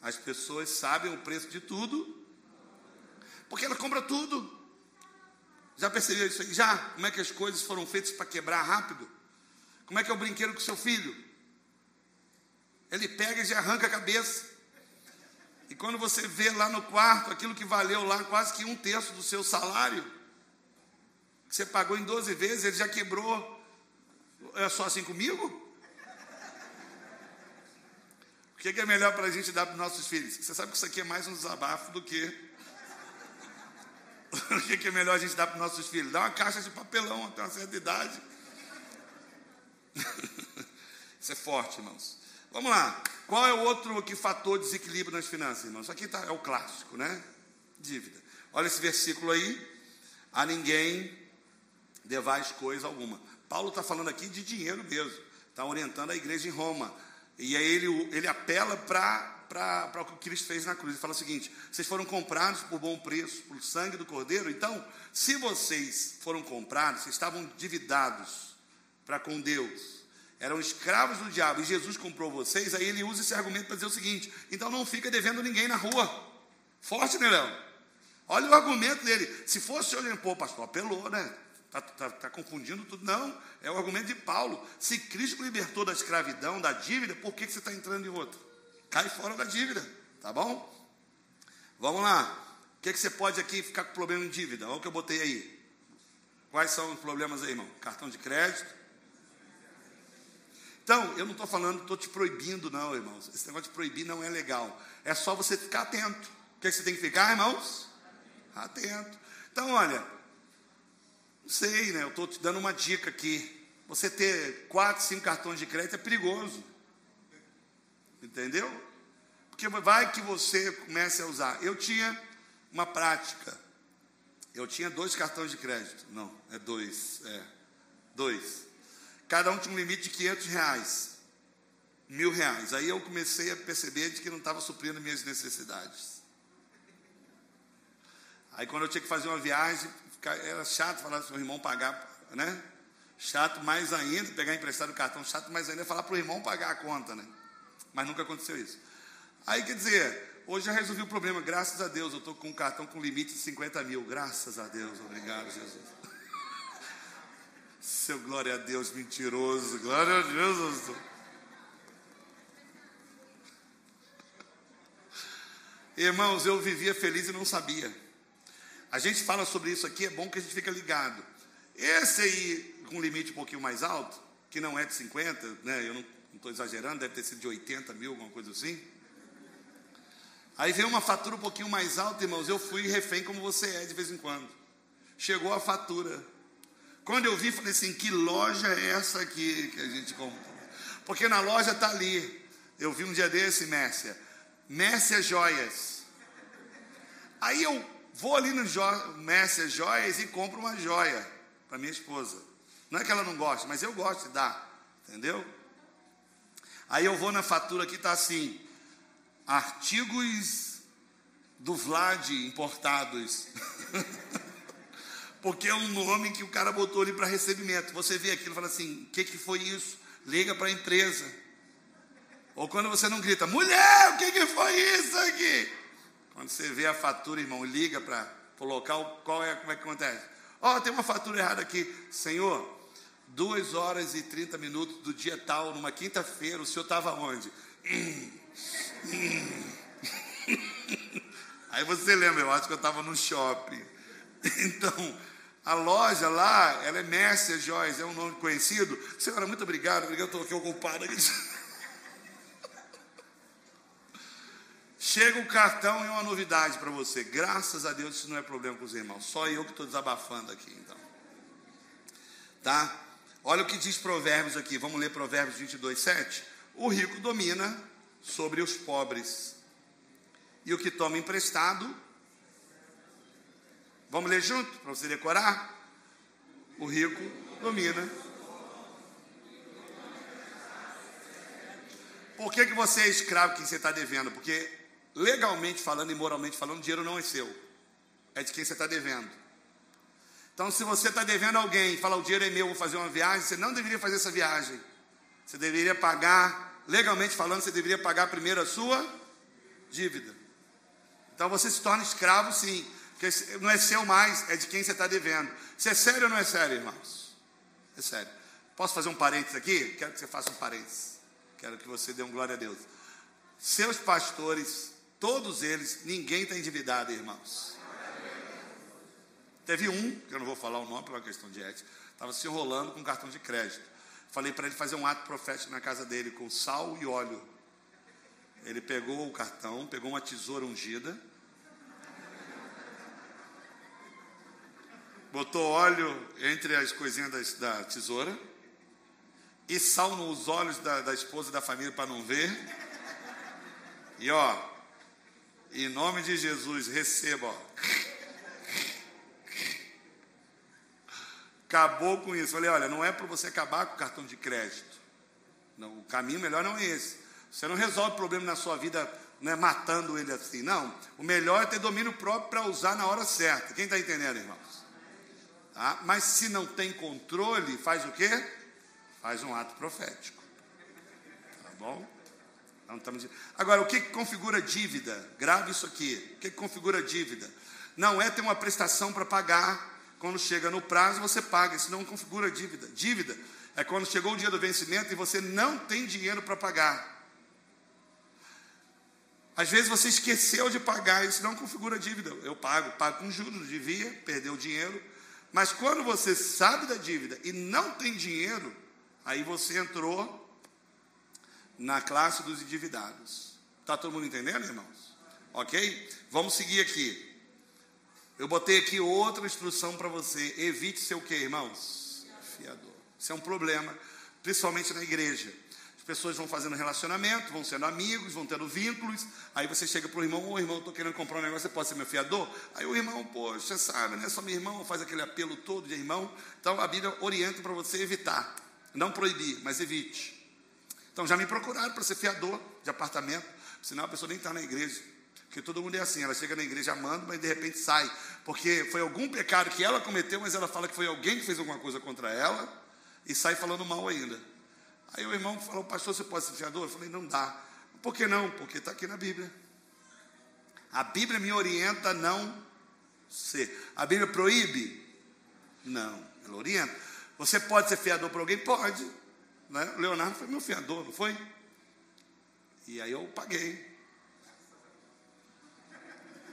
as pessoas sabem o preço de tudo, porque ela compra tudo. Já percebeu isso aí? Já? Como é que as coisas foram feitas para quebrar rápido? Como é que é o brinquedo com seu filho? Ele pega e já arranca a cabeça. E quando você vê lá no quarto aquilo que valeu lá quase que um terço do seu salário, que você pagou em 12 vezes, ele já quebrou. É só assim comigo? O que é melhor para a gente dar para os nossos filhos? Você sabe que isso aqui é mais um desabafo do que. o que é melhor a gente dar para os nossos filhos? Dar uma caixa de papelão até uma certa idade. isso é forte, irmãos. Vamos lá. Qual é o outro que fator de desequilíbrio nas finanças, irmãos? Isso aqui tá, é o clássico, né? Dívida. Olha esse versículo aí. A ninguém devais coisa alguma. Paulo está falando aqui de dinheiro mesmo. Está orientando a igreja em Roma. E aí ele, ele apela para o que Cristo fez na cruz. Ele fala o seguinte: vocês foram comprados por bom preço, por sangue do Cordeiro. Então, se vocês foram comprados, vocês estavam endividados para com Deus, eram escravos do diabo, e Jesus comprou vocês, aí ele usa esse argumento para dizer o seguinte: então não fica devendo ninguém na rua. Forte, né, Léo? Olha o argumento dele. Se fosse eu, pô, pastor, apelou, né? Está tá, tá confundindo tudo. Não, é o argumento de Paulo. Se Cristo libertou da escravidão, da dívida, por que, que você está entrando em outra? Cai fora da dívida, tá bom? Vamos lá. O que, que você pode aqui ficar com problema em dívida? Olha o que eu botei aí. Quais são os problemas aí, irmão? Cartão de crédito. Então, eu não estou falando, estou te proibindo, não, irmãos. Esse negócio de proibir não é legal. É só você ficar atento. O que, que você tem que ficar, irmãos? Atento. Então, olha, não sei, né? Eu estou te dando uma dica aqui. Você ter quatro, cinco cartões de crédito é perigoso. Entendeu? Porque vai que você comece a usar. Eu tinha uma prática. Eu tinha dois cartões de crédito. Não, é dois. É. Dois. Cada um tinha um limite de 500 reais. Mil reais. Aí eu comecei a perceber de que não estava suprindo minhas necessidades. Aí quando eu tinha que fazer uma viagem, era chato falar para o irmão pagar, né? Chato mais ainda, pegar emprestado o cartão, chato mais ainda falar para o irmão pagar a conta, né? Mas nunca aconteceu isso. Aí quer dizer, hoje já resolvi o problema, graças a Deus, eu estou com um cartão com limite de 50 mil, graças a Deus, obrigado, Jesus. Seu glória a Deus, mentiroso, glória a Deus. Irmãos, eu vivia feliz e não sabia. A gente fala sobre isso aqui, é bom que a gente fica ligado. Esse aí, com um limite um pouquinho mais alto, que não é de 50, né? Eu não estou exagerando, deve ter sido de 80 mil, alguma coisa assim. Aí veio uma fatura um pouquinho mais alta, irmãos. Eu fui refém como você é de vez em quando. Chegou a fatura. Quando eu vi, falei assim: que loja é essa aqui que a gente comprou? Porque na loja está ali. Eu vi um dia desse, Mércia. Mércia Joias. Aí eu Vou ali no jo Joias e compro uma joia para minha esposa. Não é que ela não goste, mas eu gosto de dar, entendeu? Aí eu vou na fatura que está assim: artigos do Vlad importados. Porque é um nome que o cara botou ali para recebimento. Você vê aquilo e fala assim: o que, que foi isso? Liga para a empresa. Ou quando você não grita: mulher, o que, que foi isso aqui? Quando você vê a fatura, irmão, liga para o local, qual é, como é que acontece? Ó, oh, tem uma fatura errada aqui. Senhor, duas horas e 30 minutos do dia tal, numa quinta-feira, o senhor estava onde? Aí você lembra, eu acho que eu estava no shopping. Então, a loja lá, ela é Mércia Joyce, é um nome conhecido. Senhora, muito obrigado, obrigado, estou aqui ocupado. Chega o cartão e uma novidade para você. Graças a Deus isso não é problema com os irmãos. Só eu que estou desabafando aqui, então. Tá? Olha o que diz Provérbios aqui. Vamos ler Provérbios 22, 7. O rico domina sobre os pobres. E o que toma emprestado. Vamos ler junto para você decorar? O rico domina. Por que, que você é escravo que você está devendo? Porque legalmente falando e moralmente falando, o dinheiro não é seu, é de quem você está devendo. Então, se você está devendo alguém e fala o dinheiro é meu, vou fazer uma viagem, você não deveria fazer essa viagem. Você deveria pagar, legalmente falando, você deveria pagar primeiro a sua dívida. Então você se torna escravo, sim, porque não é seu mais, é de quem você está devendo. Isso é sério ou não é sério, irmãos? É sério. Posso fazer um parênteses aqui? Quero que você faça um parênteses. Quero que você dê um glória a Deus. Seus pastores Todos eles, ninguém está endividado, irmãos. Teve um, que eu não vou falar o nome por uma questão de ética, estava se enrolando com um cartão de crédito. Falei para ele fazer um ato profético na casa dele com sal e óleo. Ele pegou o cartão, pegou uma tesoura ungida, botou óleo entre as coisinhas da, da tesoura e sal nos olhos da, da esposa e da família para não ver. E ó, em nome de Jesus, receba. Acabou com isso. Falei, olha, não é para você acabar com o cartão de crédito. Não, o caminho melhor não é esse. Você não resolve o problema na sua vida né, matando ele assim. Não. O melhor é ter domínio próprio para usar na hora certa. Quem está entendendo, irmãos? Tá? Mas se não tem controle, faz o quê? Faz um ato profético. Tá bom? Não estamos... Agora, o que, que configura dívida? Grave isso aqui. O que, que configura dívida? Não é ter uma prestação para pagar. Quando chega no prazo, você paga, isso não configura dívida. Dívida é quando chegou o dia do vencimento e você não tem dinheiro para pagar. Às vezes você esqueceu de pagar, isso não configura dívida. Eu pago, pago com juros, devia, perdeu o dinheiro. Mas quando você sabe da dívida e não tem dinheiro, aí você entrou na classe dos endividados. Está todo mundo entendendo, irmãos? Ok? Vamos seguir aqui. Eu botei aqui outra instrução para você. Evite ser o que, irmãos? Fiador. Isso é um problema, principalmente na igreja pessoas vão fazendo relacionamento, vão sendo amigos, vão tendo vínculos. Aí você chega para o irmão, ô oh, irmão, estou querendo comprar um negócio, você pode ser meu fiador? Aí o irmão, poxa, sabe, né? Só meu irmão faz aquele apelo todo de irmão. Então a Bíblia orienta para você evitar. Não proibir, mas evite. Então já me procuraram para ser fiador de apartamento, senão a pessoa nem está na igreja. Porque todo mundo é assim, ela chega na igreja amando, mas de repente sai. Porque foi algum pecado que ela cometeu, mas ela fala que foi alguém que fez alguma coisa contra ela e sai falando mal ainda. Aí o irmão falou, pastor, você pode ser fiador? Eu falei, não dá. Por que não? Porque está aqui na Bíblia. A Bíblia me orienta a não ser. A Bíblia proíbe? Não, ela orienta. Você pode ser fiador para alguém? Pode. Né? Leonardo foi meu fiador, não foi? E aí eu paguei.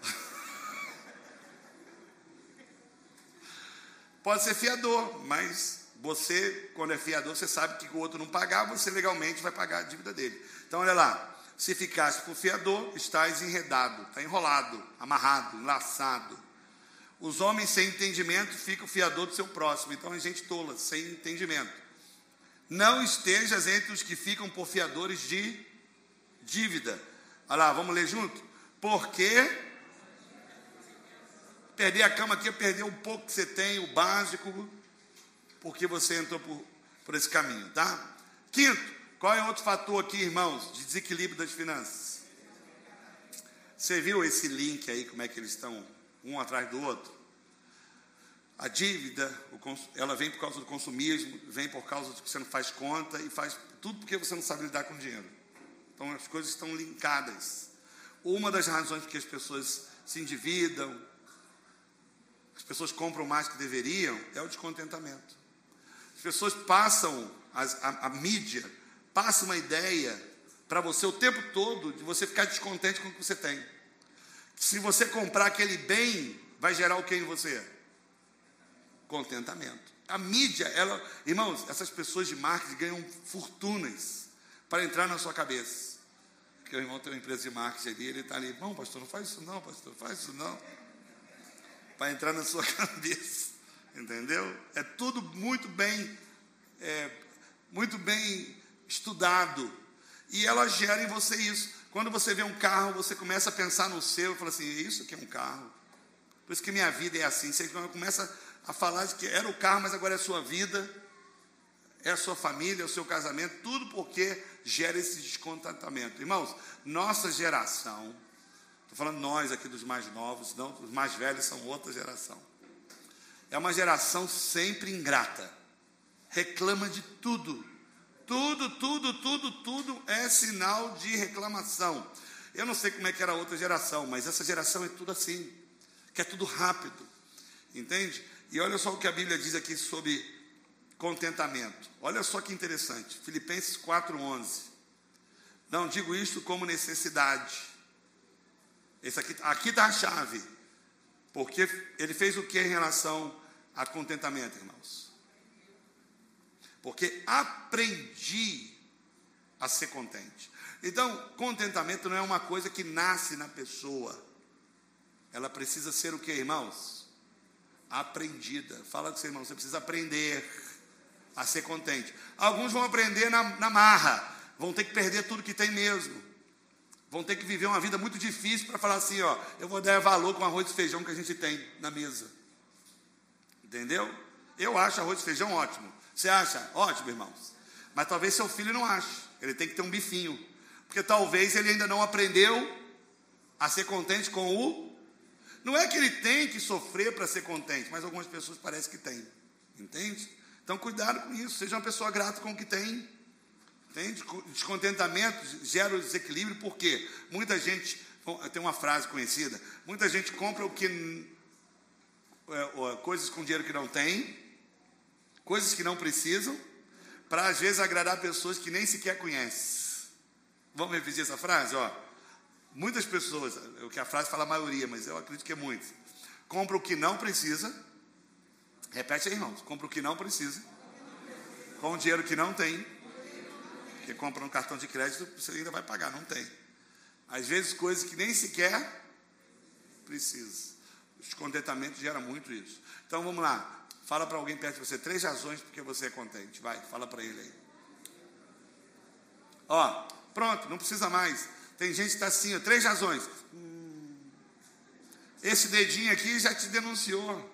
pode ser fiador, mas você, quando é fiador, você sabe que o outro não pagar, você legalmente vai pagar a dívida dele. Então, olha lá. Se ficasse por fiador, estás enredado, está enrolado, amarrado, enlaçado. Os homens sem entendimento ficam fiador do seu próximo. Então, é gente tola, sem entendimento. Não estejas entre os que ficam por fiadores de dívida. Olha lá, vamos ler junto? Porque perder a cama aqui é perder um pouco que você tem, o básico porque você entrou por, por esse caminho, tá? Quinto, qual é outro fator aqui, irmãos, de desequilíbrio das finanças? Você viu esse link aí, como é que eles estão um atrás do outro? A dívida, ela vem por causa do consumismo, vem por causa de que você não faz conta e faz tudo porque você não sabe lidar com dinheiro. Então as coisas estão linkadas. Uma das razões que as pessoas se endividam, as pessoas compram mais que deveriam, é o descontentamento pessoas passam, a, a mídia passa uma ideia para você o tempo todo de você ficar descontente com o que você tem. Se você comprar aquele bem, vai gerar o que em você? Contentamento. A mídia, ela, irmãos, essas pessoas de marketing ganham fortunas para entrar na sua cabeça. Porque o irmão tem uma empresa de marketing ali, ele está ali, não, pastor, não faz isso não, pastor, faz isso não. Para entrar na sua cabeça. Entendeu? É tudo muito bem, é, muito bem estudado. E ela gera em você isso. Quando você vê um carro, você começa a pensar no seu, e fala assim, isso que é um carro. Por isso que minha vida é assim. Você começa a falar de que era o carro, mas agora é a sua vida, é a sua família, é o seu casamento, tudo porque gera esse descontentamento. Irmãos, nossa geração, estou falando nós aqui dos mais novos, não, os mais velhos são outra geração é uma geração sempre ingrata. Reclama de tudo. Tudo, tudo, tudo, tudo é sinal de reclamação. Eu não sei como é que era a outra geração, mas essa geração é tudo assim. Quer tudo rápido. Entende? E olha só o que a Bíblia diz aqui sobre contentamento. Olha só que interessante. Filipenses 4:11. Não digo isto como necessidade. Esse aqui aqui está a chave. Porque ele fez o que em relação a contentamento, irmãos. Porque aprendi a ser contente. Então, contentamento não é uma coisa que nasce na pessoa. Ela precisa ser o que, irmãos? Aprendida. Fala com seu irmão, você precisa aprender a ser contente. Alguns vão aprender na, na marra, vão ter que perder tudo que tem mesmo. Vão ter que viver uma vida muito difícil para falar assim, ó, eu vou dar valor com arroz e feijão que a gente tem na mesa. Entendeu? Eu acho arroz e feijão ótimo. Você acha? Ótimo, irmãos. Mas talvez seu filho não ache. Ele tem que ter um bifinho. Porque talvez ele ainda não aprendeu a ser contente com o. Não é que ele tem que sofrer para ser contente, mas algumas pessoas parecem que tem. Entende? Então, cuidado com isso. Seja uma pessoa grata com o que tem. Entende? Descontentamento gera o desequilíbrio, porque muita gente. Tem uma frase conhecida: muita gente compra o que é, coisas com dinheiro que não tem, coisas que não precisam, para às vezes agradar pessoas que nem sequer conhecem. Vamos repetir essa frase? Ó, muitas pessoas, o que a frase fala a maioria, mas eu acredito que é muito, compra o que não precisa. Repete aí, irmãos. Compra o que não precisa. Com o dinheiro que não tem. Porque compra um cartão de crédito, você ainda vai pagar, não tem. Às vezes coisas que nem sequer precisa. O descontentamento gera muito isso. Então vamos lá. Fala para alguém perto de você três razões porque você é contente. Vai, fala para ele aí. Ó, pronto, não precisa mais. Tem gente que está assim, ó, três razões. Hum, esse dedinho aqui já te denunciou.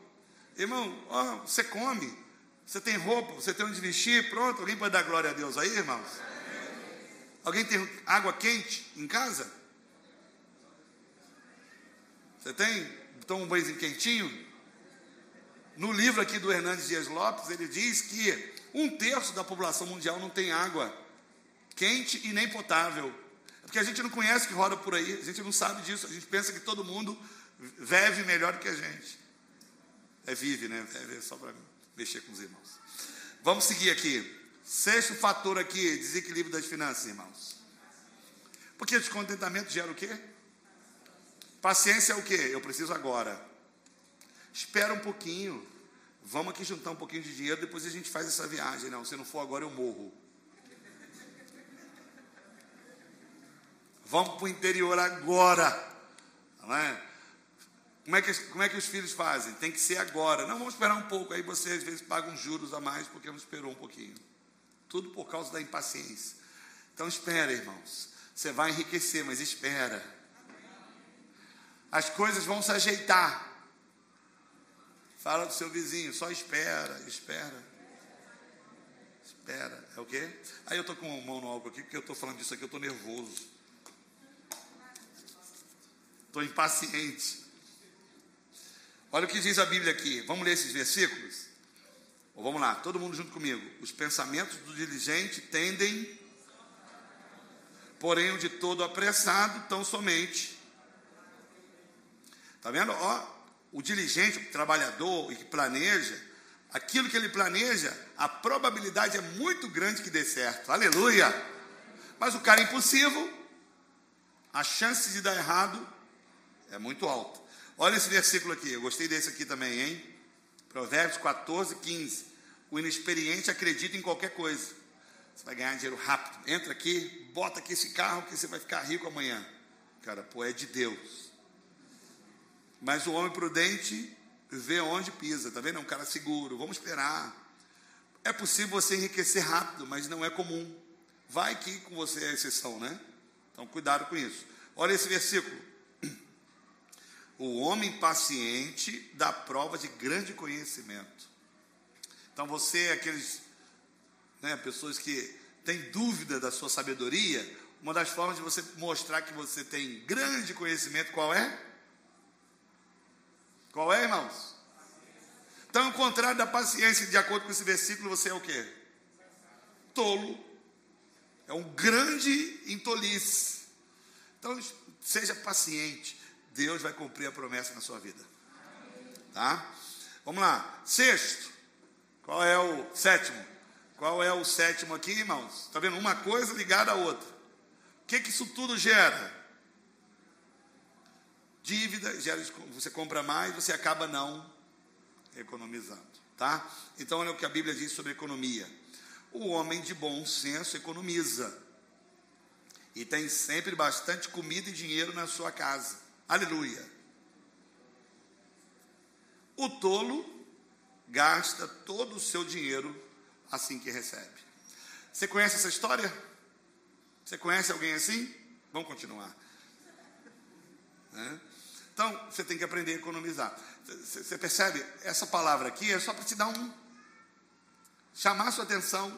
Irmão, ó, você come, você tem roupa, você tem onde vestir, pronto. Alguém pode dar glória a Deus aí, irmãos? Alguém tem água quente em casa? Você tem? Toma um banho quentinho? No livro aqui do Hernandes Dias Lopes, ele diz que um terço da população mundial não tem água quente e nem potável. É porque a gente não conhece que roda por aí, a gente não sabe disso, a gente pensa que todo mundo vive melhor do que a gente. É vive, né? É só para mexer com os irmãos. Vamos seguir aqui. Sexto fator aqui, desequilíbrio das finanças, irmãos. Porque descontentamento gera o quê? Paciência é o quê? Eu preciso agora. Espera um pouquinho. Vamos aqui juntar um pouquinho de dinheiro, depois a gente faz essa viagem. Não, se não for agora, eu morro. Vamos para o interior agora. É? Como é, que, como é que os filhos fazem? Tem que ser agora. Não, vamos esperar um pouco. Aí você às vezes paga uns juros a mais porque não esperou um pouquinho. Tudo por causa da impaciência. Então espera, irmãos. Você vai enriquecer, mas espera. As coisas vão se ajeitar. Fala do seu vizinho, só espera, espera. Espera. É o quê? Aí eu estou com a mão no álcool aqui, porque eu estou falando disso aqui, eu estou nervoso. Estou impaciente. Olha o que diz a Bíblia aqui. Vamos ler esses versículos? Ou vamos lá, todo mundo junto comigo. Os pensamentos do diligente tendem, porém o de todo apressado, tão somente. Está vendo? Ó, o diligente, o trabalhador e que planeja, aquilo que ele planeja, a probabilidade é muito grande que dê certo. Aleluia! Mas o cara impulsivo, a chance de dar errado é muito alta. Olha esse versículo aqui, eu gostei desse aqui também, hein? Provérbios 14, 15. O inexperiente acredita em qualquer coisa. Você vai ganhar dinheiro rápido. Entra aqui, bota aqui esse carro que você vai ficar rico amanhã. Cara, pô, é de Deus. Mas o homem prudente vê onde pisa, tá vendo? É um cara seguro. Vamos esperar. É possível você enriquecer rápido, mas não é comum. Vai que com você é exceção, né? Então cuidado com isso. Olha esse versículo. O homem paciente dá prova de grande conhecimento. Então você é aqueles, né, pessoas que têm dúvida da sua sabedoria, uma das formas de você mostrar que você tem grande conhecimento, qual é? Qual é, irmãos? Então, ao contrário da paciência, de acordo com esse versículo, você é o quê? Tolo. É um grande intolice. Então, seja paciente. Deus vai cumprir a promessa na sua vida. Tá? Vamos lá. Sexto. Qual é o sétimo? Qual é o sétimo aqui, irmãos? Está vendo? Uma coisa ligada à outra. O que, que isso tudo gera? dívida, você compra mais, você acaba não economizando, tá? Então olha o que a Bíblia diz sobre economia. O homem de bom senso economiza e tem sempre bastante comida e dinheiro na sua casa. Aleluia. O tolo gasta todo o seu dinheiro assim que recebe. Você conhece essa história? Você conhece alguém assim? Vamos continuar. Né? Então, você tem que aprender a economizar. Você percebe? Essa palavra aqui é só para te dar um. chamar sua atenção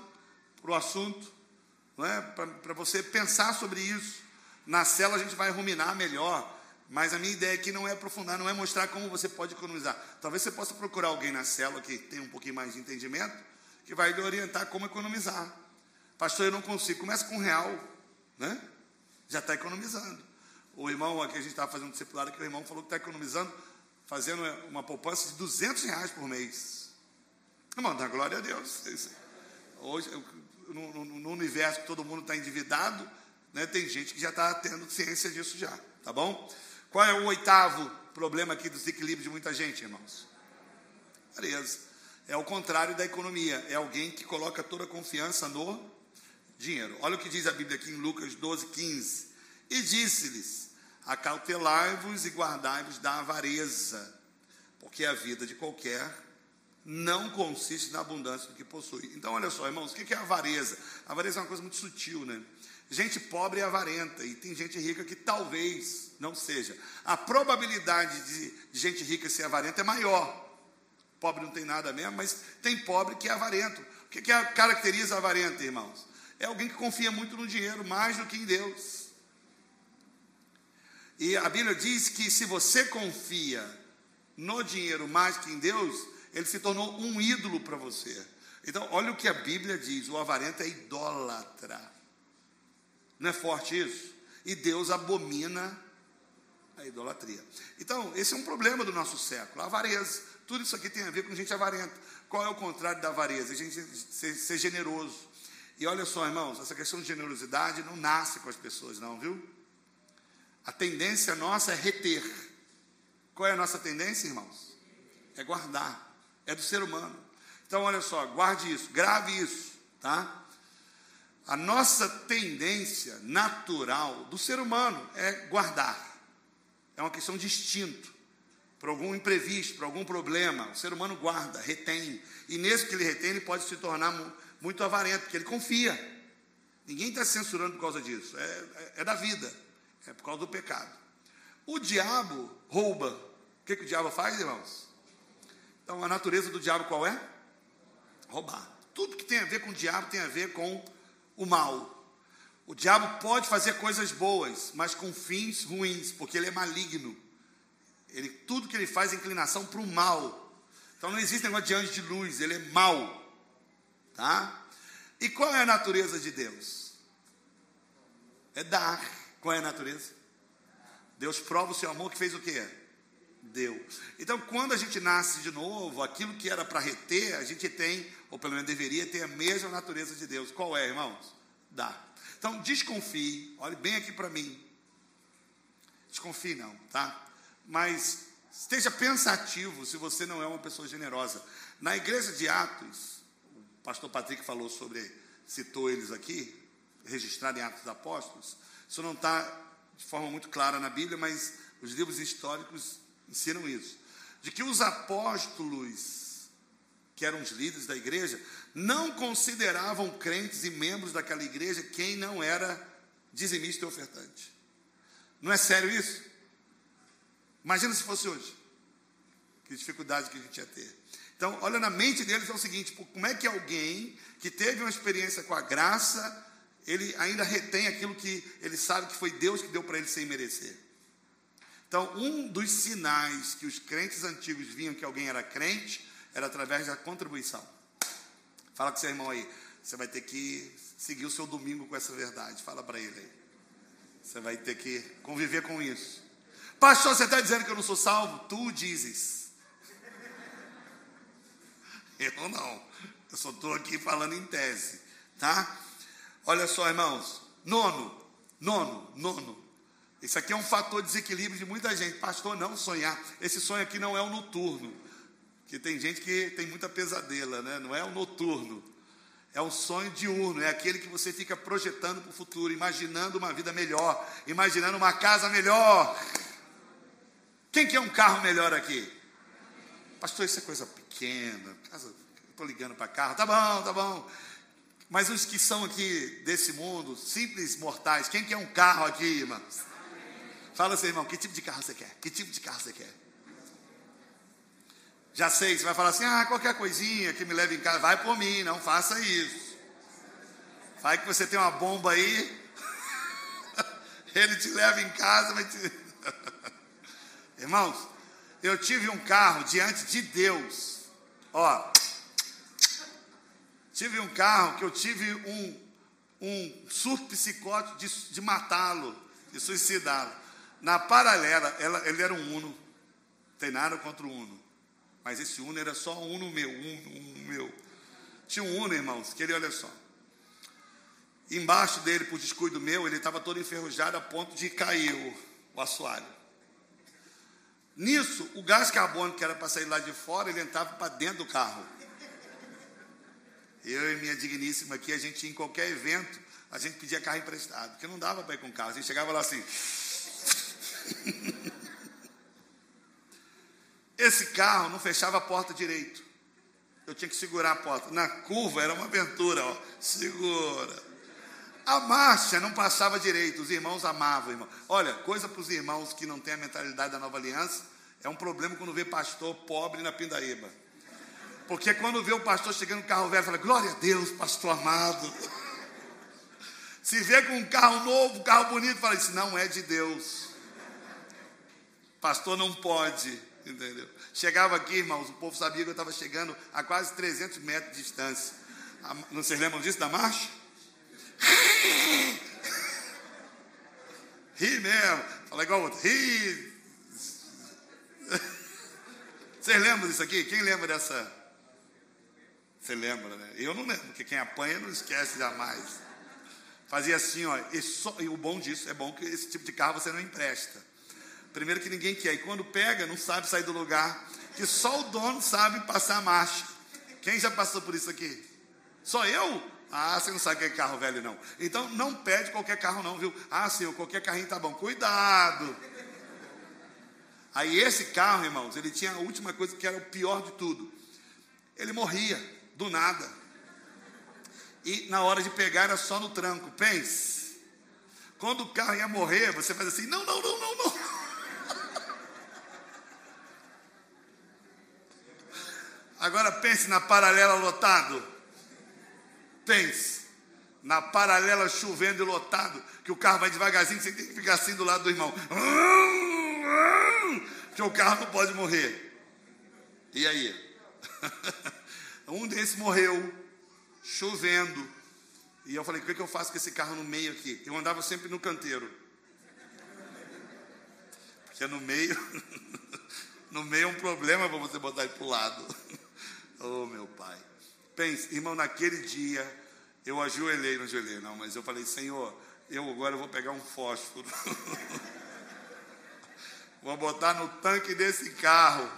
para o assunto, é? para você pensar sobre isso. Na cela a gente vai ruminar melhor, mas a minha ideia aqui não é aprofundar, não é mostrar como você pode economizar. Talvez você possa procurar alguém na cela que tem um pouquinho mais de entendimento, que vai lhe orientar como economizar. Pastor, eu não consigo. Começa com um real, né? Já está economizando. O irmão aqui, a gente estava fazendo discipulado, que o irmão falou que está economizando, fazendo uma poupança de 200 reais por mês. Irmão, dá glória a Deus. Hoje, no, no, no universo que todo mundo está endividado, né, tem gente que já está tendo ciência disso já, tá bom? Qual é o oitavo problema aqui do desequilíbrio de muita gente, irmãos? Beleza. É o contrário da economia. É alguém que coloca toda a confiança no dinheiro. Olha o que diz a Bíblia aqui em Lucas 12, 15. E disse-lhes: Acautelai-vos e guardai-vos da avareza, porque a vida de qualquer não consiste na abundância do que possui. Então, olha só, irmãos, o que é avareza? A avareza é uma coisa muito sutil, né? Gente pobre é avarenta, e tem gente rica que talvez não seja. A probabilidade de, gente rica ser avarenta é maior. Pobre não tem nada mesmo, mas tem pobre que é avarento. O que, que caracteriza avarento, irmãos? É alguém que confia muito no dinheiro, mais do que em Deus. E a Bíblia diz que se você confia no dinheiro mais que em Deus, ele se tornou um ídolo para você. Então, olha o que a Bíblia diz: o avarento é idólatra. Não é forte isso? E Deus abomina a idolatria. Então, esse é um problema do nosso século, a avareza. Tudo isso aqui tem a ver com gente avarenta. Qual é o contrário da avareza? A gente ser, ser generoso. E olha só, irmãos, essa questão de generosidade não nasce com as pessoas, não, viu? A tendência nossa é reter. Qual é a nossa tendência, irmãos? É guardar. É do ser humano. Então, olha só, guarde isso, grave isso, tá? A nossa tendência natural do ser humano é guardar. É uma questão de instinto. Por algum imprevisto, por algum problema, o ser humano guarda, retém. E nesse que ele retém, ele pode se tornar muito avarento, porque ele confia. Ninguém está censurando por causa disso. É, é, é da vida. É por causa do pecado. O diabo rouba. O que, que o diabo faz, irmãos? Então, a natureza do diabo qual é? Roubar. Tudo que tem a ver com o diabo tem a ver com o mal. O diabo pode fazer coisas boas, mas com fins ruins, porque ele é maligno. Ele, tudo que ele faz é inclinação para o mal. Então não existe negócio de anjo de luz, ele é mal. Tá? E qual é a natureza de Deus? É dar. Qual é a natureza? Deus prova o seu amor que fez o quê? Deu. Então, quando a gente nasce de novo, aquilo que era para reter, a gente tem, ou pelo menos deveria ter a mesma natureza de Deus. Qual é, irmãos? Dá. Então, desconfie, olhe bem aqui para mim. Desconfie não, tá? Mas esteja pensativo se você não é uma pessoa generosa. Na igreja de Atos, o pastor Patrick falou sobre, citou eles aqui, registrado em Atos dos Apóstolos. Isso não está de forma muito clara na Bíblia, mas os livros históricos ensinam isso. De que os apóstolos, que eram os líderes da igreja, não consideravam crentes e membros daquela igreja quem não era dizimista e ofertante. Não é sério isso? Imagina se fosse hoje. Que dificuldade que a gente ia ter. Então, olha na mente deles é o seguinte: como é que alguém que teve uma experiência com a graça ele ainda retém aquilo que ele sabe que foi Deus que deu para ele sem merecer. Então, um dos sinais que os crentes antigos viam que alguém era crente era através da contribuição. Fala com seu irmão aí, você vai ter que seguir o seu domingo com essa verdade. Fala para ele aí. Você vai ter que conviver com isso. Pastor, você está dizendo que eu não sou salvo? Tu dizes. Eu não. Eu só estou aqui falando em tese, tá? Olha só, irmãos. Nono, nono, nono. Isso aqui é um fator de desequilíbrio de muita gente. Pastor, não sonhar. Esse sonho aqui não é o noturno. Que tem gente que tem muita pesadela, né? Não é o noturno. É um sonho diurno, é aquele que você fica projetando para o futuro, imaginando uma vida melhor, imaginando uma casa melhor. Quem quer um carro melhor aqui? Pastor, isso é coisa pequena. Estou ligando para carro. Tá bom, tá bom. Mas os que são aqui desse mundo, simples mortais, quem quer um carro aqui, irmãos? Fala assim, irmão, que tipo de carro você quer? Que tipo de carro você quer? Já sei, você vai falar assim, ah, qualquer coisinha que me leve em casa, vai por mim, não faça isso. Vai que você tem uma bomba aí, ele te leva em casa, vai te... Irmãos, eu tive um carro diante de Deus, ó, Tive um carro que eu tive um, um surto psicótico de, de matá-lo, de suicidá-lo. Na paralela, ela, ele era um Uno. tem nada contra o Uno. Mas esse Uno era só um no meu, um, um meu. Tinha um Uno, irmãos, que ele, olha só. Embaixo dele, por descuido meu, ele estava todo enferrujado a ponto de cair o, o assoalho. Nisso, o gás carbônico que era para sair lá de fora, ele entrava para dentro do carro. Eu e minha digníssima aqui, a gente em qualquer evento, a gente pedia carro emprestado, porque não dava para ir com carro. A gente chegava lá assim. Esse carro não fechava a porta direito. Eu tinha que segurar a porta. Na curva era uma aventura, ó. Segura. A marcha não passava direito, os irmãos amavam, irmão. Olha, coisa para os irmãos que não têm a mentalidade da nova aliança, é um problema quando vê pastor pobre na pindaíba. Porque quando vê o pastor chegando no carro velho, fala, glória a Deus, pastor amado. Se vê com um carro novo, um carro bonito, fala, isso não é de Deus. Pastor não pode. Entendeu? Chegava aqui, irmãos, o povo sabia que eu estava chegando a quase 300 metros de distância. Não vocês lembram disso da marcha? Ri mesmo. Fala igual outro. Ri. Vocês lembram disso aqui? Quem lembra dessa? Você lembra, né? Eu não lembro, porque quem apanha não esquece jamais. Fazia assim, ó. E, só, e o bom disso é bom que esse tipo de carro você não empresta. Primeiro que ninguém quer. E quando pega, não sabe sair do lugar. Que só o dono sabe passar a marcha. Quem já passou por isso aqui? Só eu? Ah, você não sabe que é carro velho, não. Então não pede qualquer carro, não, viu? Ah, senhor, qualquer carrinho tá bom. Cuidado. Aí esse carro, irmãos, ele tinha a última coisa que era o pior de tudo. Ele morria, do nada. E na hora de pegar era só no tranco. Pense. Quando o carro ia morrer, você faz assim: não, não, não, não, não. Agora pense na paralela lotado. Pense na paralela chovendo e lotado, que o carro vai devagarzinho, você tem que ficar assim do lado do irmão. Que o carro não pode morrer. E aí? Um desses morreu, chovendo. E eu falei: o que, que eu faço com esse carro no meio aqui? Eu andava sempre no canteiro. Porque no meio, no meio é um problema para você botar ele para o lado. Oh, meu pai. Pense, irmão, naquele dia eu ajoelhei, não ajoelhei, não, mas eu falei, Senhor, eu agora vou pegar um fósforo. vou botar no tanque desse carro.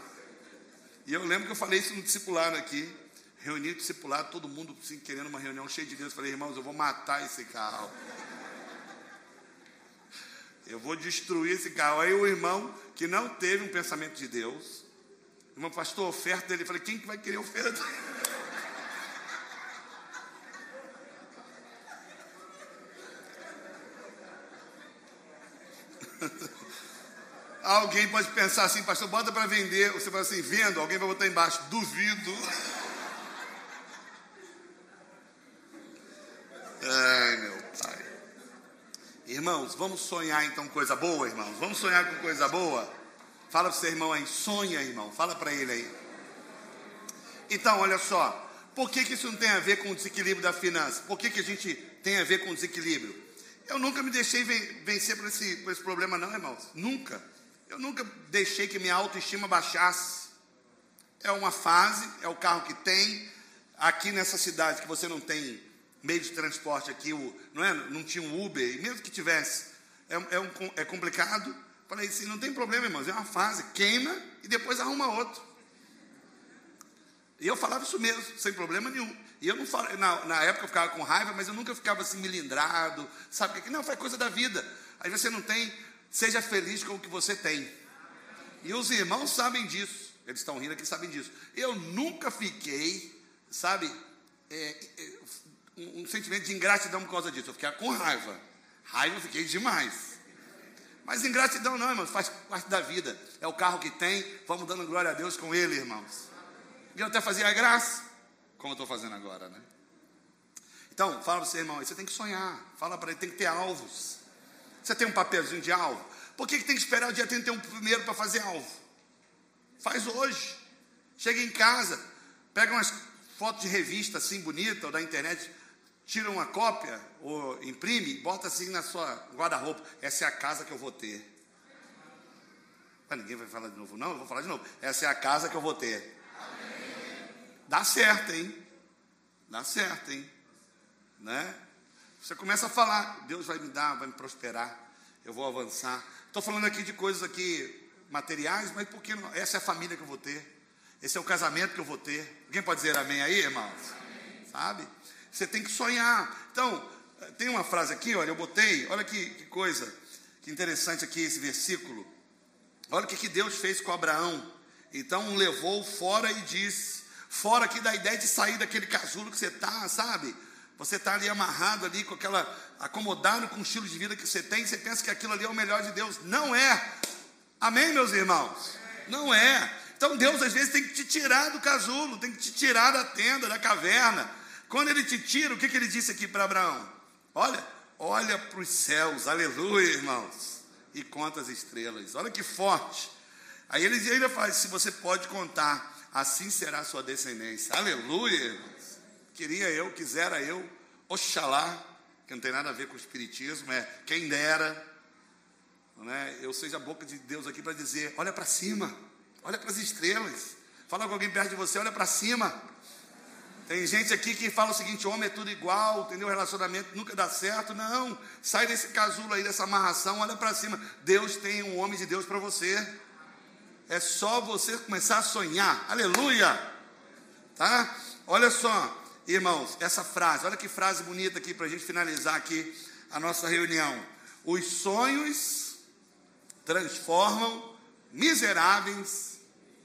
E eu lembro que eu falei isso no discipulado aqui. Reuni o discipulado, todo mundo assim, querendo uma reunião cheia de Deus. Eu falei, irmãos, eu vou matar esse carro. Eu vou destruir esse carro. Aí o irmão, que não teve um pensamento de Deus, Irmão, pastor, oferta dele. Eu falei, quem que vai querer oferta? Alguém pode pensar assim, pastor, bota para vender. Você fala assim, vendo, alguém vai botar embaixo, duvido. Ai, meu pai. Irmãos, vamos sonhar então coisa boa, irmãos? Vamos sonhar com coisa boa? Fala para o seu irmão aí, sonha, irmão. Fala para ele aí. Então, olha só. Por que, que isso não tem a ver com o desequilíbrio da finança? Por que, que a gente tem a ver com o desequilíbrio? Eu nunca me deixei vencer por esse, por esse problema, não, irmãos. Nunca. Eu nunca deixei que minha autoestima baixasse. É uma fase, é o carro que tem. Aqui nessa cidade que você não tem meio de transporte aqui, não, é? não tinha um Uber, mesmo que tivesse, é, é, um, é complicado. Falei assim, não tem problema, irmãos, é uma fase, queima e depois arruma outro. E eu falava isso mesmo, sem problema nenhum. E eu não falava, na, na época eu ficava com raiva, mas eu nunca ficava assim milindrado, sabe? que Não, faz coisa da vida. Aí você não tem, seja feliz com o que você tem. E os irmãos sabem disso. Eles estão rindo aqui, sabem disso. Eu nunca fiquei, sabe, é, é, um, um sentimento de ingratidão por causa disso. Eu ficava com raiva. Raiva eu fiquei demais. Mas ingratidão não, irmãos, faz parte da vida. É o carro que tem, vamos dando glória a Deus com ele, irmãos. E até fazia a graça, como eu estou fazendo agora, né? Então, fala para você, irmão, você tem que sonhar. Fala para ele, tem que ter alvos. Você tem um papelzinho de alvo? Por que, que tem que esperar o dia 31 primeiro para fazer alvo? Faz hoje. Chega em casa, pega umas fotos de revista assim bonita ou da internet, tira uma cópia ou imprime, bota assim na sua guarda-roupa. Essa é a casa que eu vou ter. Mas ninguém vai falar de novo, não? Eu vou falar de novo. Essa é a casa que eu vou ter. Dá certo, hein? Dá certo, hein? Né? Você começa a falar, Deus vai me dar, vai me prosperar, eu vou avançar. Estou falando aqui de coisas aqui materiais, mas porque não? essa é a família que eu vou ter. Esse é o casamento que eu vou ter. Alguém pode dizer amém aí, irmãos? Amém. Sabe? Você tem que sonhar. Então, tem uma frase aqui, olha, eu botei, olha que, que coisa, que interessante aqui esse versículo. Olha o que, que Deus fez com Abraão. Então levou fora e disse: fora aqui da ideia de sair daquele casulo que você está, sabe? Você está ali amarrado ali com aquela, acomodado com o estilo de vida que você tem, você pensa que aquilo ali é o melhor de Deus. Não é. Amém, meus irmãos? Não é. Então Deus às vezes tem que te tirar do casulo, tem que te tirar da tenda, da caverna. Quando ele te tira, o que, que ele disse aqui para Abraão? Olha, olha para os céus, aleluia, irmãos, e conta as estrelas. Olha que forte. Aí ele ainda faz: se você pode contar, assim será a sua descendência. Aleluia, irmãos. Queria eu, quisera eu, oxalá, que não tem nada a ver com o espiritismo, é quem dera, né, eu seja a boca de Deus aqui para dizer: olha para cima. Olha para as estrelas. Fala com alguém perto de você, olha para cima. Tem gente aqui que fala o seguinte: homem é tudo igual, entendeu? O relacionamento nunca dá certo. Não, sai desse casulo aí, dessa amarração, olha para cima. Deus tem um homem de Deus para você. É só você começar a sonhar. Aleluia! Tá? Olha só, irmãos, essa frase, olha que frase bonita aqui para a gente finalizar aqui a nossa reunião. Os sonhos transformam miseráveis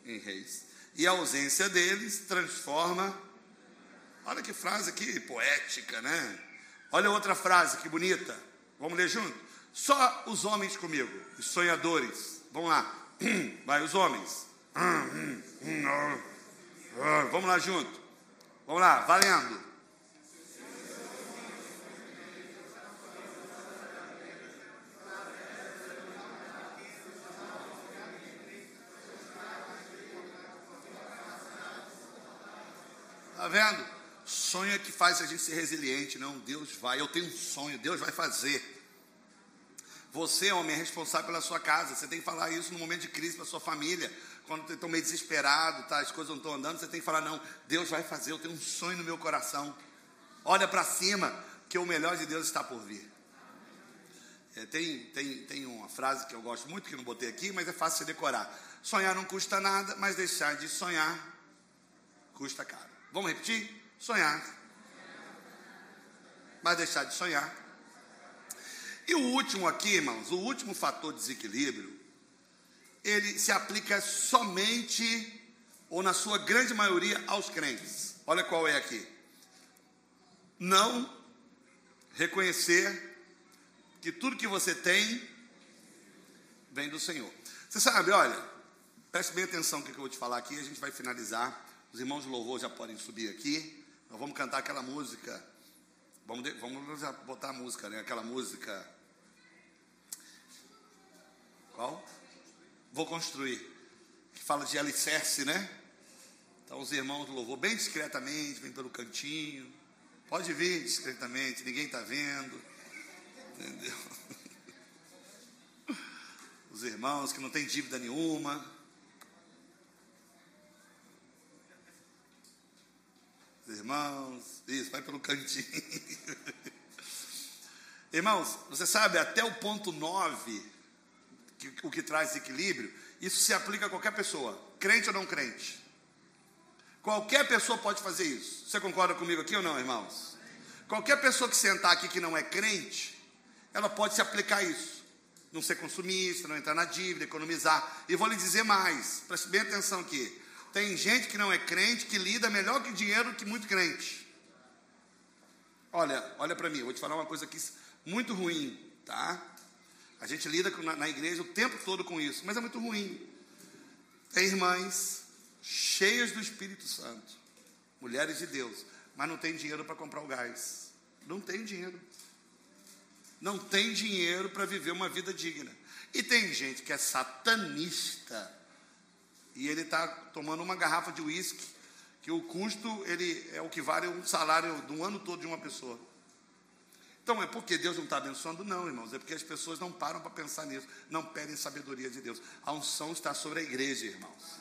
em reis. E a ausência deles transforma. Olha que frase aqui poética, né? Olha outra frase que bonita. Vamos ler junto? Só os homens comigo, os sonhadores. Vamos lá. Vai, os homens. Vamos lá junto. Vamos lá, valendo. Está vendo? Sonho é que faz a gente ser resiliente. Não, Deus vai. Eu tenho um sonho, Deus vai fazer. Você, homem, é responsável pela sua casa. Você tem que falar isso no momento de crise para sua família. Quando está meio desesperado, tá, as coisas não estão andando, você tem que falar: não, Deus vai fazer. Eu tenho um sonho no meu coração. Olha para cima, que o melhor de Deus está por vir. É, tem, tem, tem uma frase que eu gosto muito, que não botei aqui, mas é fácil de decorar. Sonhar não custa nada, mas deixar de sonhar custa caro. Vamos repetir? Sonhar. Mas deixar de sonhar. E o último aqui, irmãos, o último fator de desequilíbrio, ele se aplica somente, ou na sua grande maioria, aos crentes. Olha qual é aqui. Não reconhecer que tudo que você tem vem do Senhor. Você sabe, olha, preste bem atenção no que eu vou te falar aqui, a gente vai finalizar. Os irmãos de louvor já podem subir aqui. Nós vamos cantar aquela música. Vamos, de, vamos botar a música, né? Aquela música. Qual? Vou construir. Que fala de alicerce, né? Então os irmãos do louvor, bem discretamente, vem pelo cantinho. Pode vir discretamente, ninguém está vendo. Entendeu? Os irmãos que não têm dívida nenhuma. Irmãos, isso, vai pelo cantinho. Irmãos, você sabe, até o ponto 9, que, o que traz equilíbrio, isso se aplica a qualquer pessoa, crente ou não crente. Qualquer pessoa pode fazer isso. Você concorda comigo aqui ou não, irmãos? Qualquer pessoa que sentar aqui que não é crente, ela pode se aplicar isso. Não ser consumista, não entrar na dívida, economizar. E vou lhe dizer mais, preste bem atenção aqui. Tem gente que não é crente que lida melhor que dinheiro que muito crente. Olha, olha para mim, eu vou te falar uma coisa aqui muito ruim, tá? A gente lida na, na igreja o tempo todo com isso, mas é muito ruim. Tem irmãs cheias do Espírito Santo, mulheres de Deus, mas não tem dinheiro para comprar o gás. Não tem dinheiro. Não tem dinheiro para viver uma vida digna. E tem gente que é satanista e ele está tomando uma garrafa de uísque, que o custo ele é o que vale um salário um ano todo de uma pessoa. Então é porque Deus não está abençoando? Não, irmãos. É porque as pessoas não param para pensar nisso. Não pedem sabedoria de Deus. A unção está sobre a igreja, irmãos.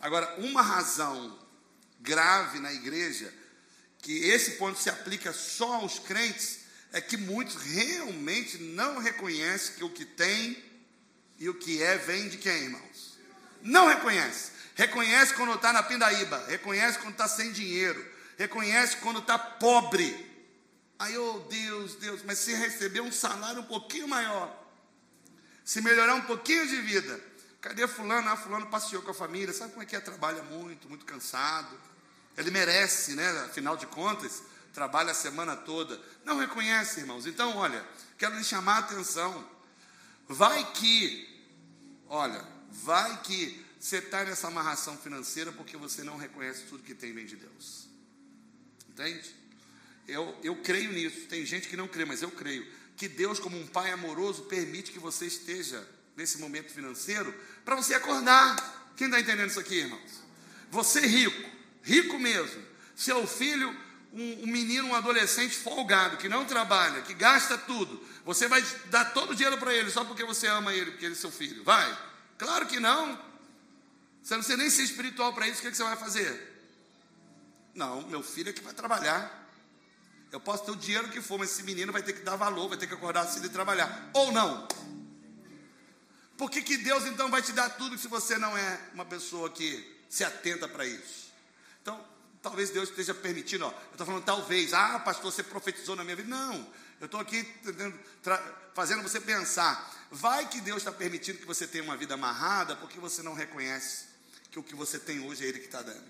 Agora, uma razão grave na igreja, que esse ponto se aplica só aos crentes, é que muitos realmente não reconhecem que o que tem e o que é vem de quem, irmãos? Não reconhece. Reconhece quando está na pindaíba, reconhece quando está sem dinheiro, reconhece quando está pobre. Aí, oh Deus, Deus, mas se receber um salário um pouquinho maior, se melhorar um pouquinho de vida, cadê fulano? Ah, fulano passeou com a família, sabe como é que é? Trabalha muito, muito cansado. Ele merece, né? Afinal de contas, trabalha a semana toda. Não reconhece, irmãos. Então, olha, quero lhe chamar a atenção. Vai que, olha, vai que você está nessa amarração financeira porque você não reconhece tudo que tem vem de Deus. Entende? Eu, eu creio nisso. Tem gente que não crê, mas eu creio que Deus, como um pai amoroso, permite que você esteja nesse momento financeiro para você acordar. Quem está entendendo isso aqui, irmãos? Você rico, rico mesmo, seu filho um, um, menino, um adolescente folgado, que não trabalha, que gasta tudo, você vai dar todo o dinheiro para ele só porque você ama ele, porque ele é seu filho? Vai? Claro que não. Você não precisa nem ser espiritual para isso, o que, é que você vai fazer? Não, meu filho é que vai trabalhar. Eu posso ter o dinheiro que for, mas esse menino vai ter que dar valor, vai ter que acordar cedo e trabalhar. Ou não? Por que, que Deus então vai te dar tudo se você não é uma pessoa que se atenta para isso? Então, Talvez Deus esteja permitindo, ó, eu estou falando talvez, ah, pastor, você profetizou na minha vida. Não, eu estou aqui fazendo você pensar. Vai que Deus está permitindo que você tenha uma vida amarrada, porque você não reconhece que o que você tem hoje é Ele que está dando.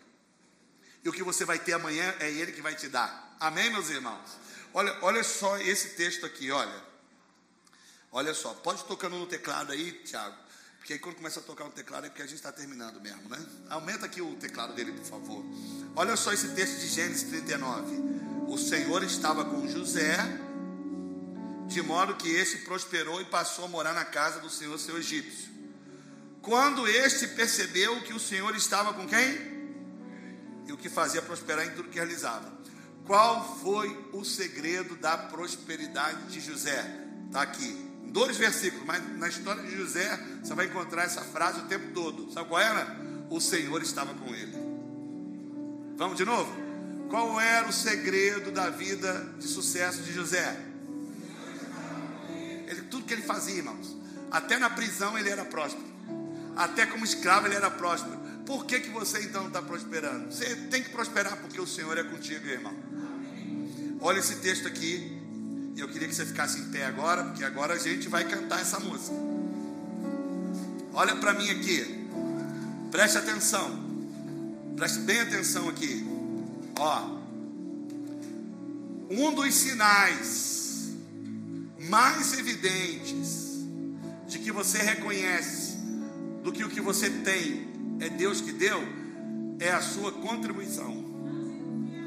E o que você vai ter amanhã é Ele que vai te dar. Amém, meus irmãos? Olha, olha só esse texto aqui, olha. Olha só, pode tocando no teclado aí, Tiago. Porque aí quando começa a tocar o teclado é porque a gente está terminando mesmo, né? Aumenta aqui o teclado dele, por favor. Olha só esse texto de Gênesis 39. O Senhor estava com José, de modo que este prosperou e passou a morar na casa do Senhor, seu egípcio. Quando este percebeu que o Senhor estava com quem? E o que fazia prosperar em tudo que realizava. Qual foi o segredo da prosperidade de José? Está aqui dois versículos, mas na história de José você vai encontrar essa frase o tempo todo. Sabe qual era? O Senhor estava com ele. Vamos de novo? Qual era o segredo da vida de sucesso de José? Tudo que ele fazia, irmãos, até na prisão ele era próspero, até como escravo ele era próspero. Por que, que você então está prosperando? Você tem que prosperar porque o Senhor é contigo, irmão. Olha esse texto aqui, eu queria que você ficasse em pé agora, porque agora a gente vai cantar essa música. Olha para mim aqui. Preste atenção. Preste bem atenção aqui. Ó. Um dos sinais mais evidentes de que você reconhece do que o que você tem é Deus que deu, é a sua contribuição.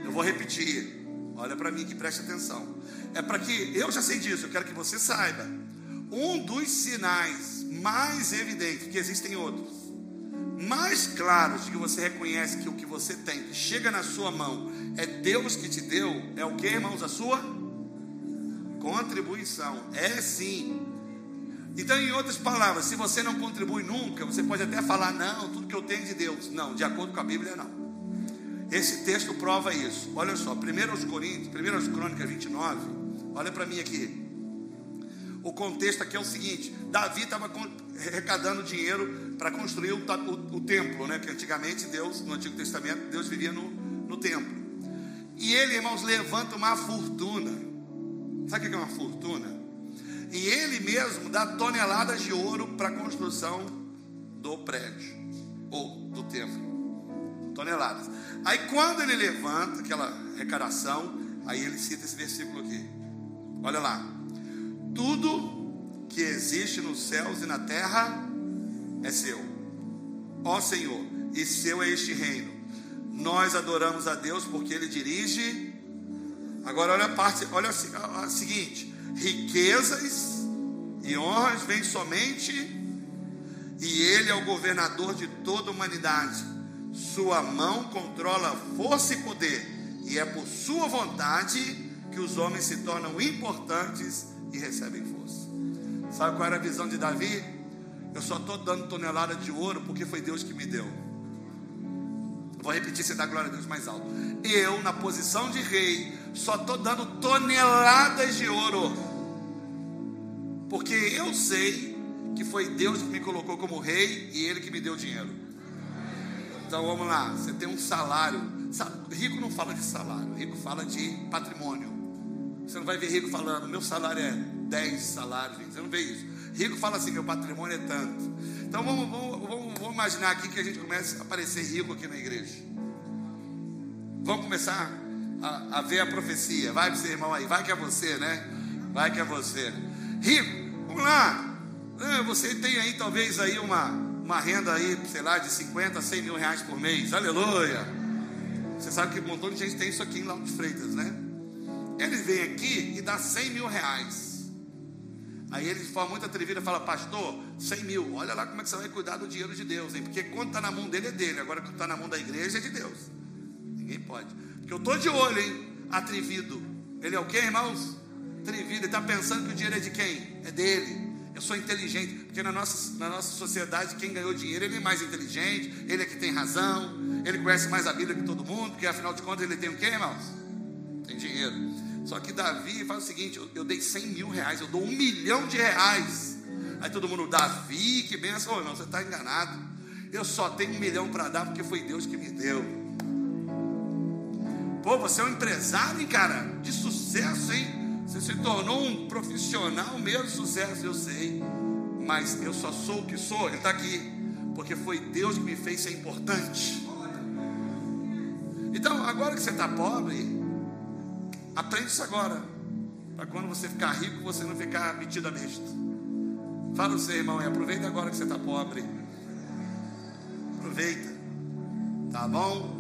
Eu vou repetir. Olha para mim que preste atenção. É para que eu já sei disso, eu quero que você saiba. Um dos sinais mais evidentes, que existem outros, mais claros de que você reconhece que o que você tem, que chega na sua mão, é Deus que te deu, é o que, irmãos? A sua contribuição. É sim. Então, em outras palavras, se você não contribui nunca, você pode até falar, não, tudo que eu tenho é de Deus. Não, de acordo com a Bíblia, não. Esse texto prova isso. Olha só, 1 Coríntios, 1 Crônicas 29, olha para mim aqui. O contexto aqui é o seguinte: Davi estava arrecadando dinheiro para construir o, o, o, templo, né? Que antigamente Deus, no Antigo Testamento, Deus vivia no, no templo. E ele, irmãos, levanta uma fortuna. Sabe o que é uma fortuna? E ele mesmo dá toneladas de ouro para a construção do prédio ou do templo toneladas. Aí quando ele levanta aquela arrecadação, aí ele cita esse versículo aqui. Olha lá. Tudo que existe nos céus e na terra é seu. Ó Senhor, e seu é este reino. Nós adoramos a Deus porque ele dirige. Agora olha a parte, olha a, a seguinte: riquezas e honras vêm somente e ele é o governador de toda a humanidade sua mão controla força e poder, e é por sua vontade que os homens se tornam importantes e recebem força. Sabe qual era a visão de Davi? Eu só estou dando tonelada de ouro porque foi Deus que me deu. Vou repetir, você dá glória a Deus mais alto. Eu, na posição de rei, só estou dando toneladas de ouro. Porque eu sei que foi Deus que me colocou como rei e Ele que me deu dinheiro. Então vamos lá, você tem um salário. Rico não fala de salário, rico fala de patrimônio. Você não vai ver rico falando, meu salário é 10 salários, você não vê isso. Rico fala assim, meu patrimônio é tanto. Então vamos, vamos, vamos, vamos imaginar aqui que a gente comece a aparecer rico aqui na igreja. Vamos começar a, a ver a profecia. Vai para seu irmão aí, vai que é você, né? Vai que é você. Rico, vamos lá. Ah, você tem aí talvez aí uma, uma renda aí, sei lá, de 50 a 100 mil reais por mês. Aleluia. Você sabe que um montão de gente tem isso aqui em Lauro de Freitas, né? Ele vem aqui e dá 100 mil reais. Aí ele de forma muito atrevida fala, pastor, 100 mil, olha lá como é que você vai cuidar do dinheiro de Deus, hein? Porque quando está na mão dele é dele, agora quando está na mão da igreja é de Deus. Ninguém pode. Porque eu estou de olho, hein? Atrevido. Ele é o que, irmãos? Atrevido. Ele está pensando que o dinheiro é de quem? É dele. Eu sou inteligente. Porque na nossa, na nossa sociedade, quem ganhou dinheiro, ele é mais inteligente, ele é que tem razão, ele conhece mais a Bíblia que todo mundo, porque afinal de contas ele tem o que, irmãos? Tem dinheiro. Só que Davi faz o seguinte: eu, eu, dei 100 mil reais, eu dou um milhão de reais. Aí todo mundo, Davi, que benção. Oh, irmão, você está enganado. Eu só tenho um milhão para dar porque foi Deus que me deu. Pô, você é um empresário, hein, cara? De sucesso, hein? Você se tornou um profissional mesmo sucesso, eu sei. Mas eu só sou o que sou, ele está aqui. Porque foi Deus que me fez ser importante. Então, agora que você está pobre, Aprende isso agora. Para quando você ficar rico, você não ficar metido a besta. Fala o seu irmão e aproveita agora que você está pobre. Aproveita. Tá bom?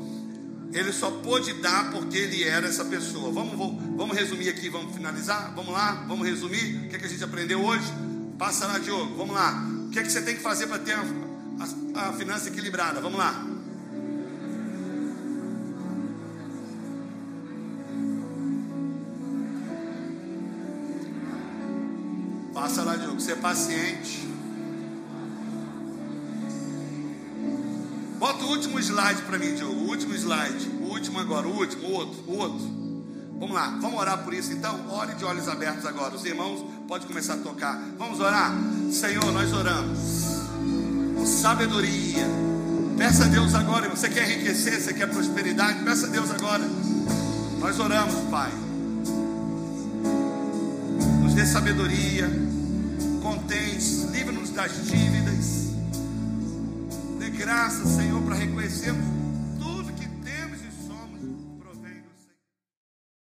Ele só pôde dar porque ele era essa pessoa. Vamos, vamos resumir aqui, vamos finalizar? Vamos lá? Vamos resumir? O que, é que a gente aprendeu hoje? Passa lá, Diogo. Vamos lá. O que é que você tem que fazer para ter a, a, a finança equilibrada? Vamos lá. Passa lá, Diogo, ser paciente. Bota o último slide para mim, Diogo. O último slide. O último agora, o último, o outro, o outro. Vamos lá, vamos orar por isso então? Ore de olhos abertos agora. Os irmãos podem começar a tocar. Vamos orar? Senhor, nós oramos. Com sabedoria. Peça a Deus agora. Você quer enriquecer, você quer prosperidade? Peça a Deus agora. Nós oramos, Pai. Nos dê sabedoria livra-nos das dívidas. Graça, Senhor, para reconhecermos